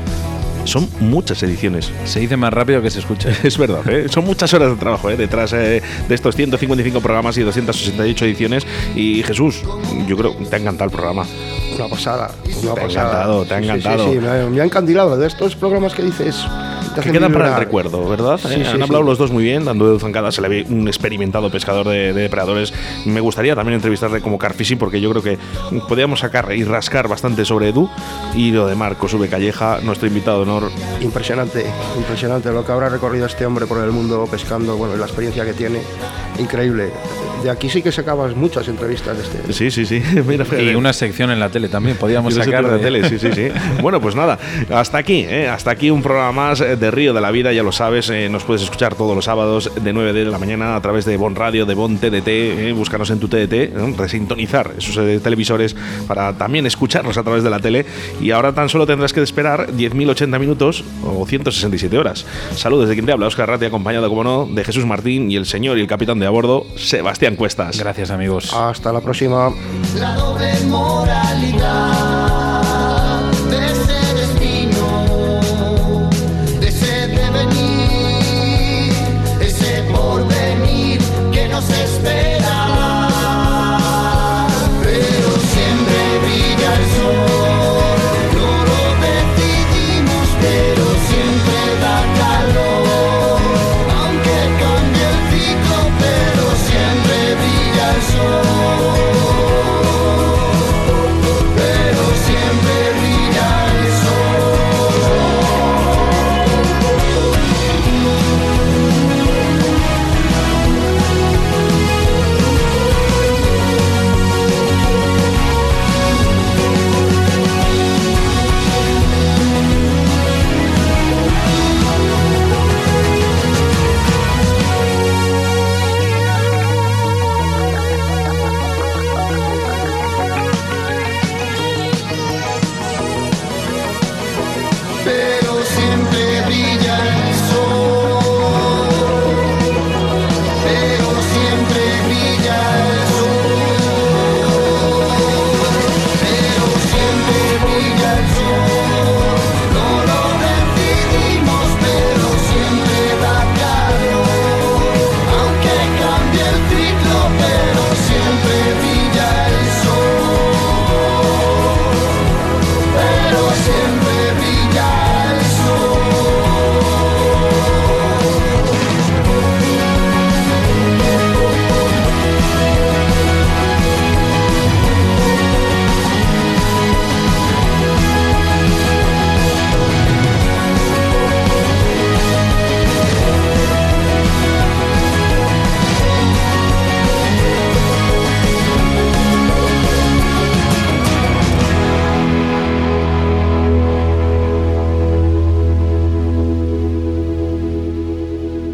Son muchas ediciones. Se dice más rápido que se escucha. *laughs* Es verdad, ¿eh? son muchas horas de trabajo ¿eh? detrás eh, de estos 155 programas y 268 ediciones. Y Jesús, yo creo que te ha encantado el programa. Una pasada. Una te ha encantado, te ha encantado. Sí, sí, me, me, ha encandilado. De estos programas que dices. Que quedan para el recuerdo, ¿verdad? Sí, Han hablado los dos muy bien, dando de zancada se le ve un experimentado pescador de, de, depredadores. Me gustaría también entrevistarle como carfishing porque yo creo que podríamos sacar y rascar bastante sobre Edu y lo de Marco Sube Calleja, nuestro invitado de honor. Impresionante, impresionante lo que habrá recorrido este hombre por el mundo pescando, bueno, la experiencia que tiene, increíble de aquí sí que sacabas muchas entrevistas de este. Sí, sí, sí. *laughs* Mira, y una sección en la tele también, podíamos sacar de... tele, sí, sí, sí. *laughs* bueno, pues nada, hasta aquí, ¿eh? hasta aquí un programa más de Río de la Vida, ya lo sabes, eh, nos puedes escuchar todos los sábados de 9 de la mañana a través de Bon Radio, de Bon TDT, eh, búscanos en tu TDT, resintonizar esos eh, televisores para también escucharnos a través de la tele y ahora tan solo tendrás que esperar 10.080 minutos o 167 horas. Saludos de quien te habla, Oscar Ratti, acompañado, como no, de Jesús Martín y el señor y el capitán de a bordo, Sebastián Cuestas. Gracias, amigos. Hasta la próxima. La doble moralidad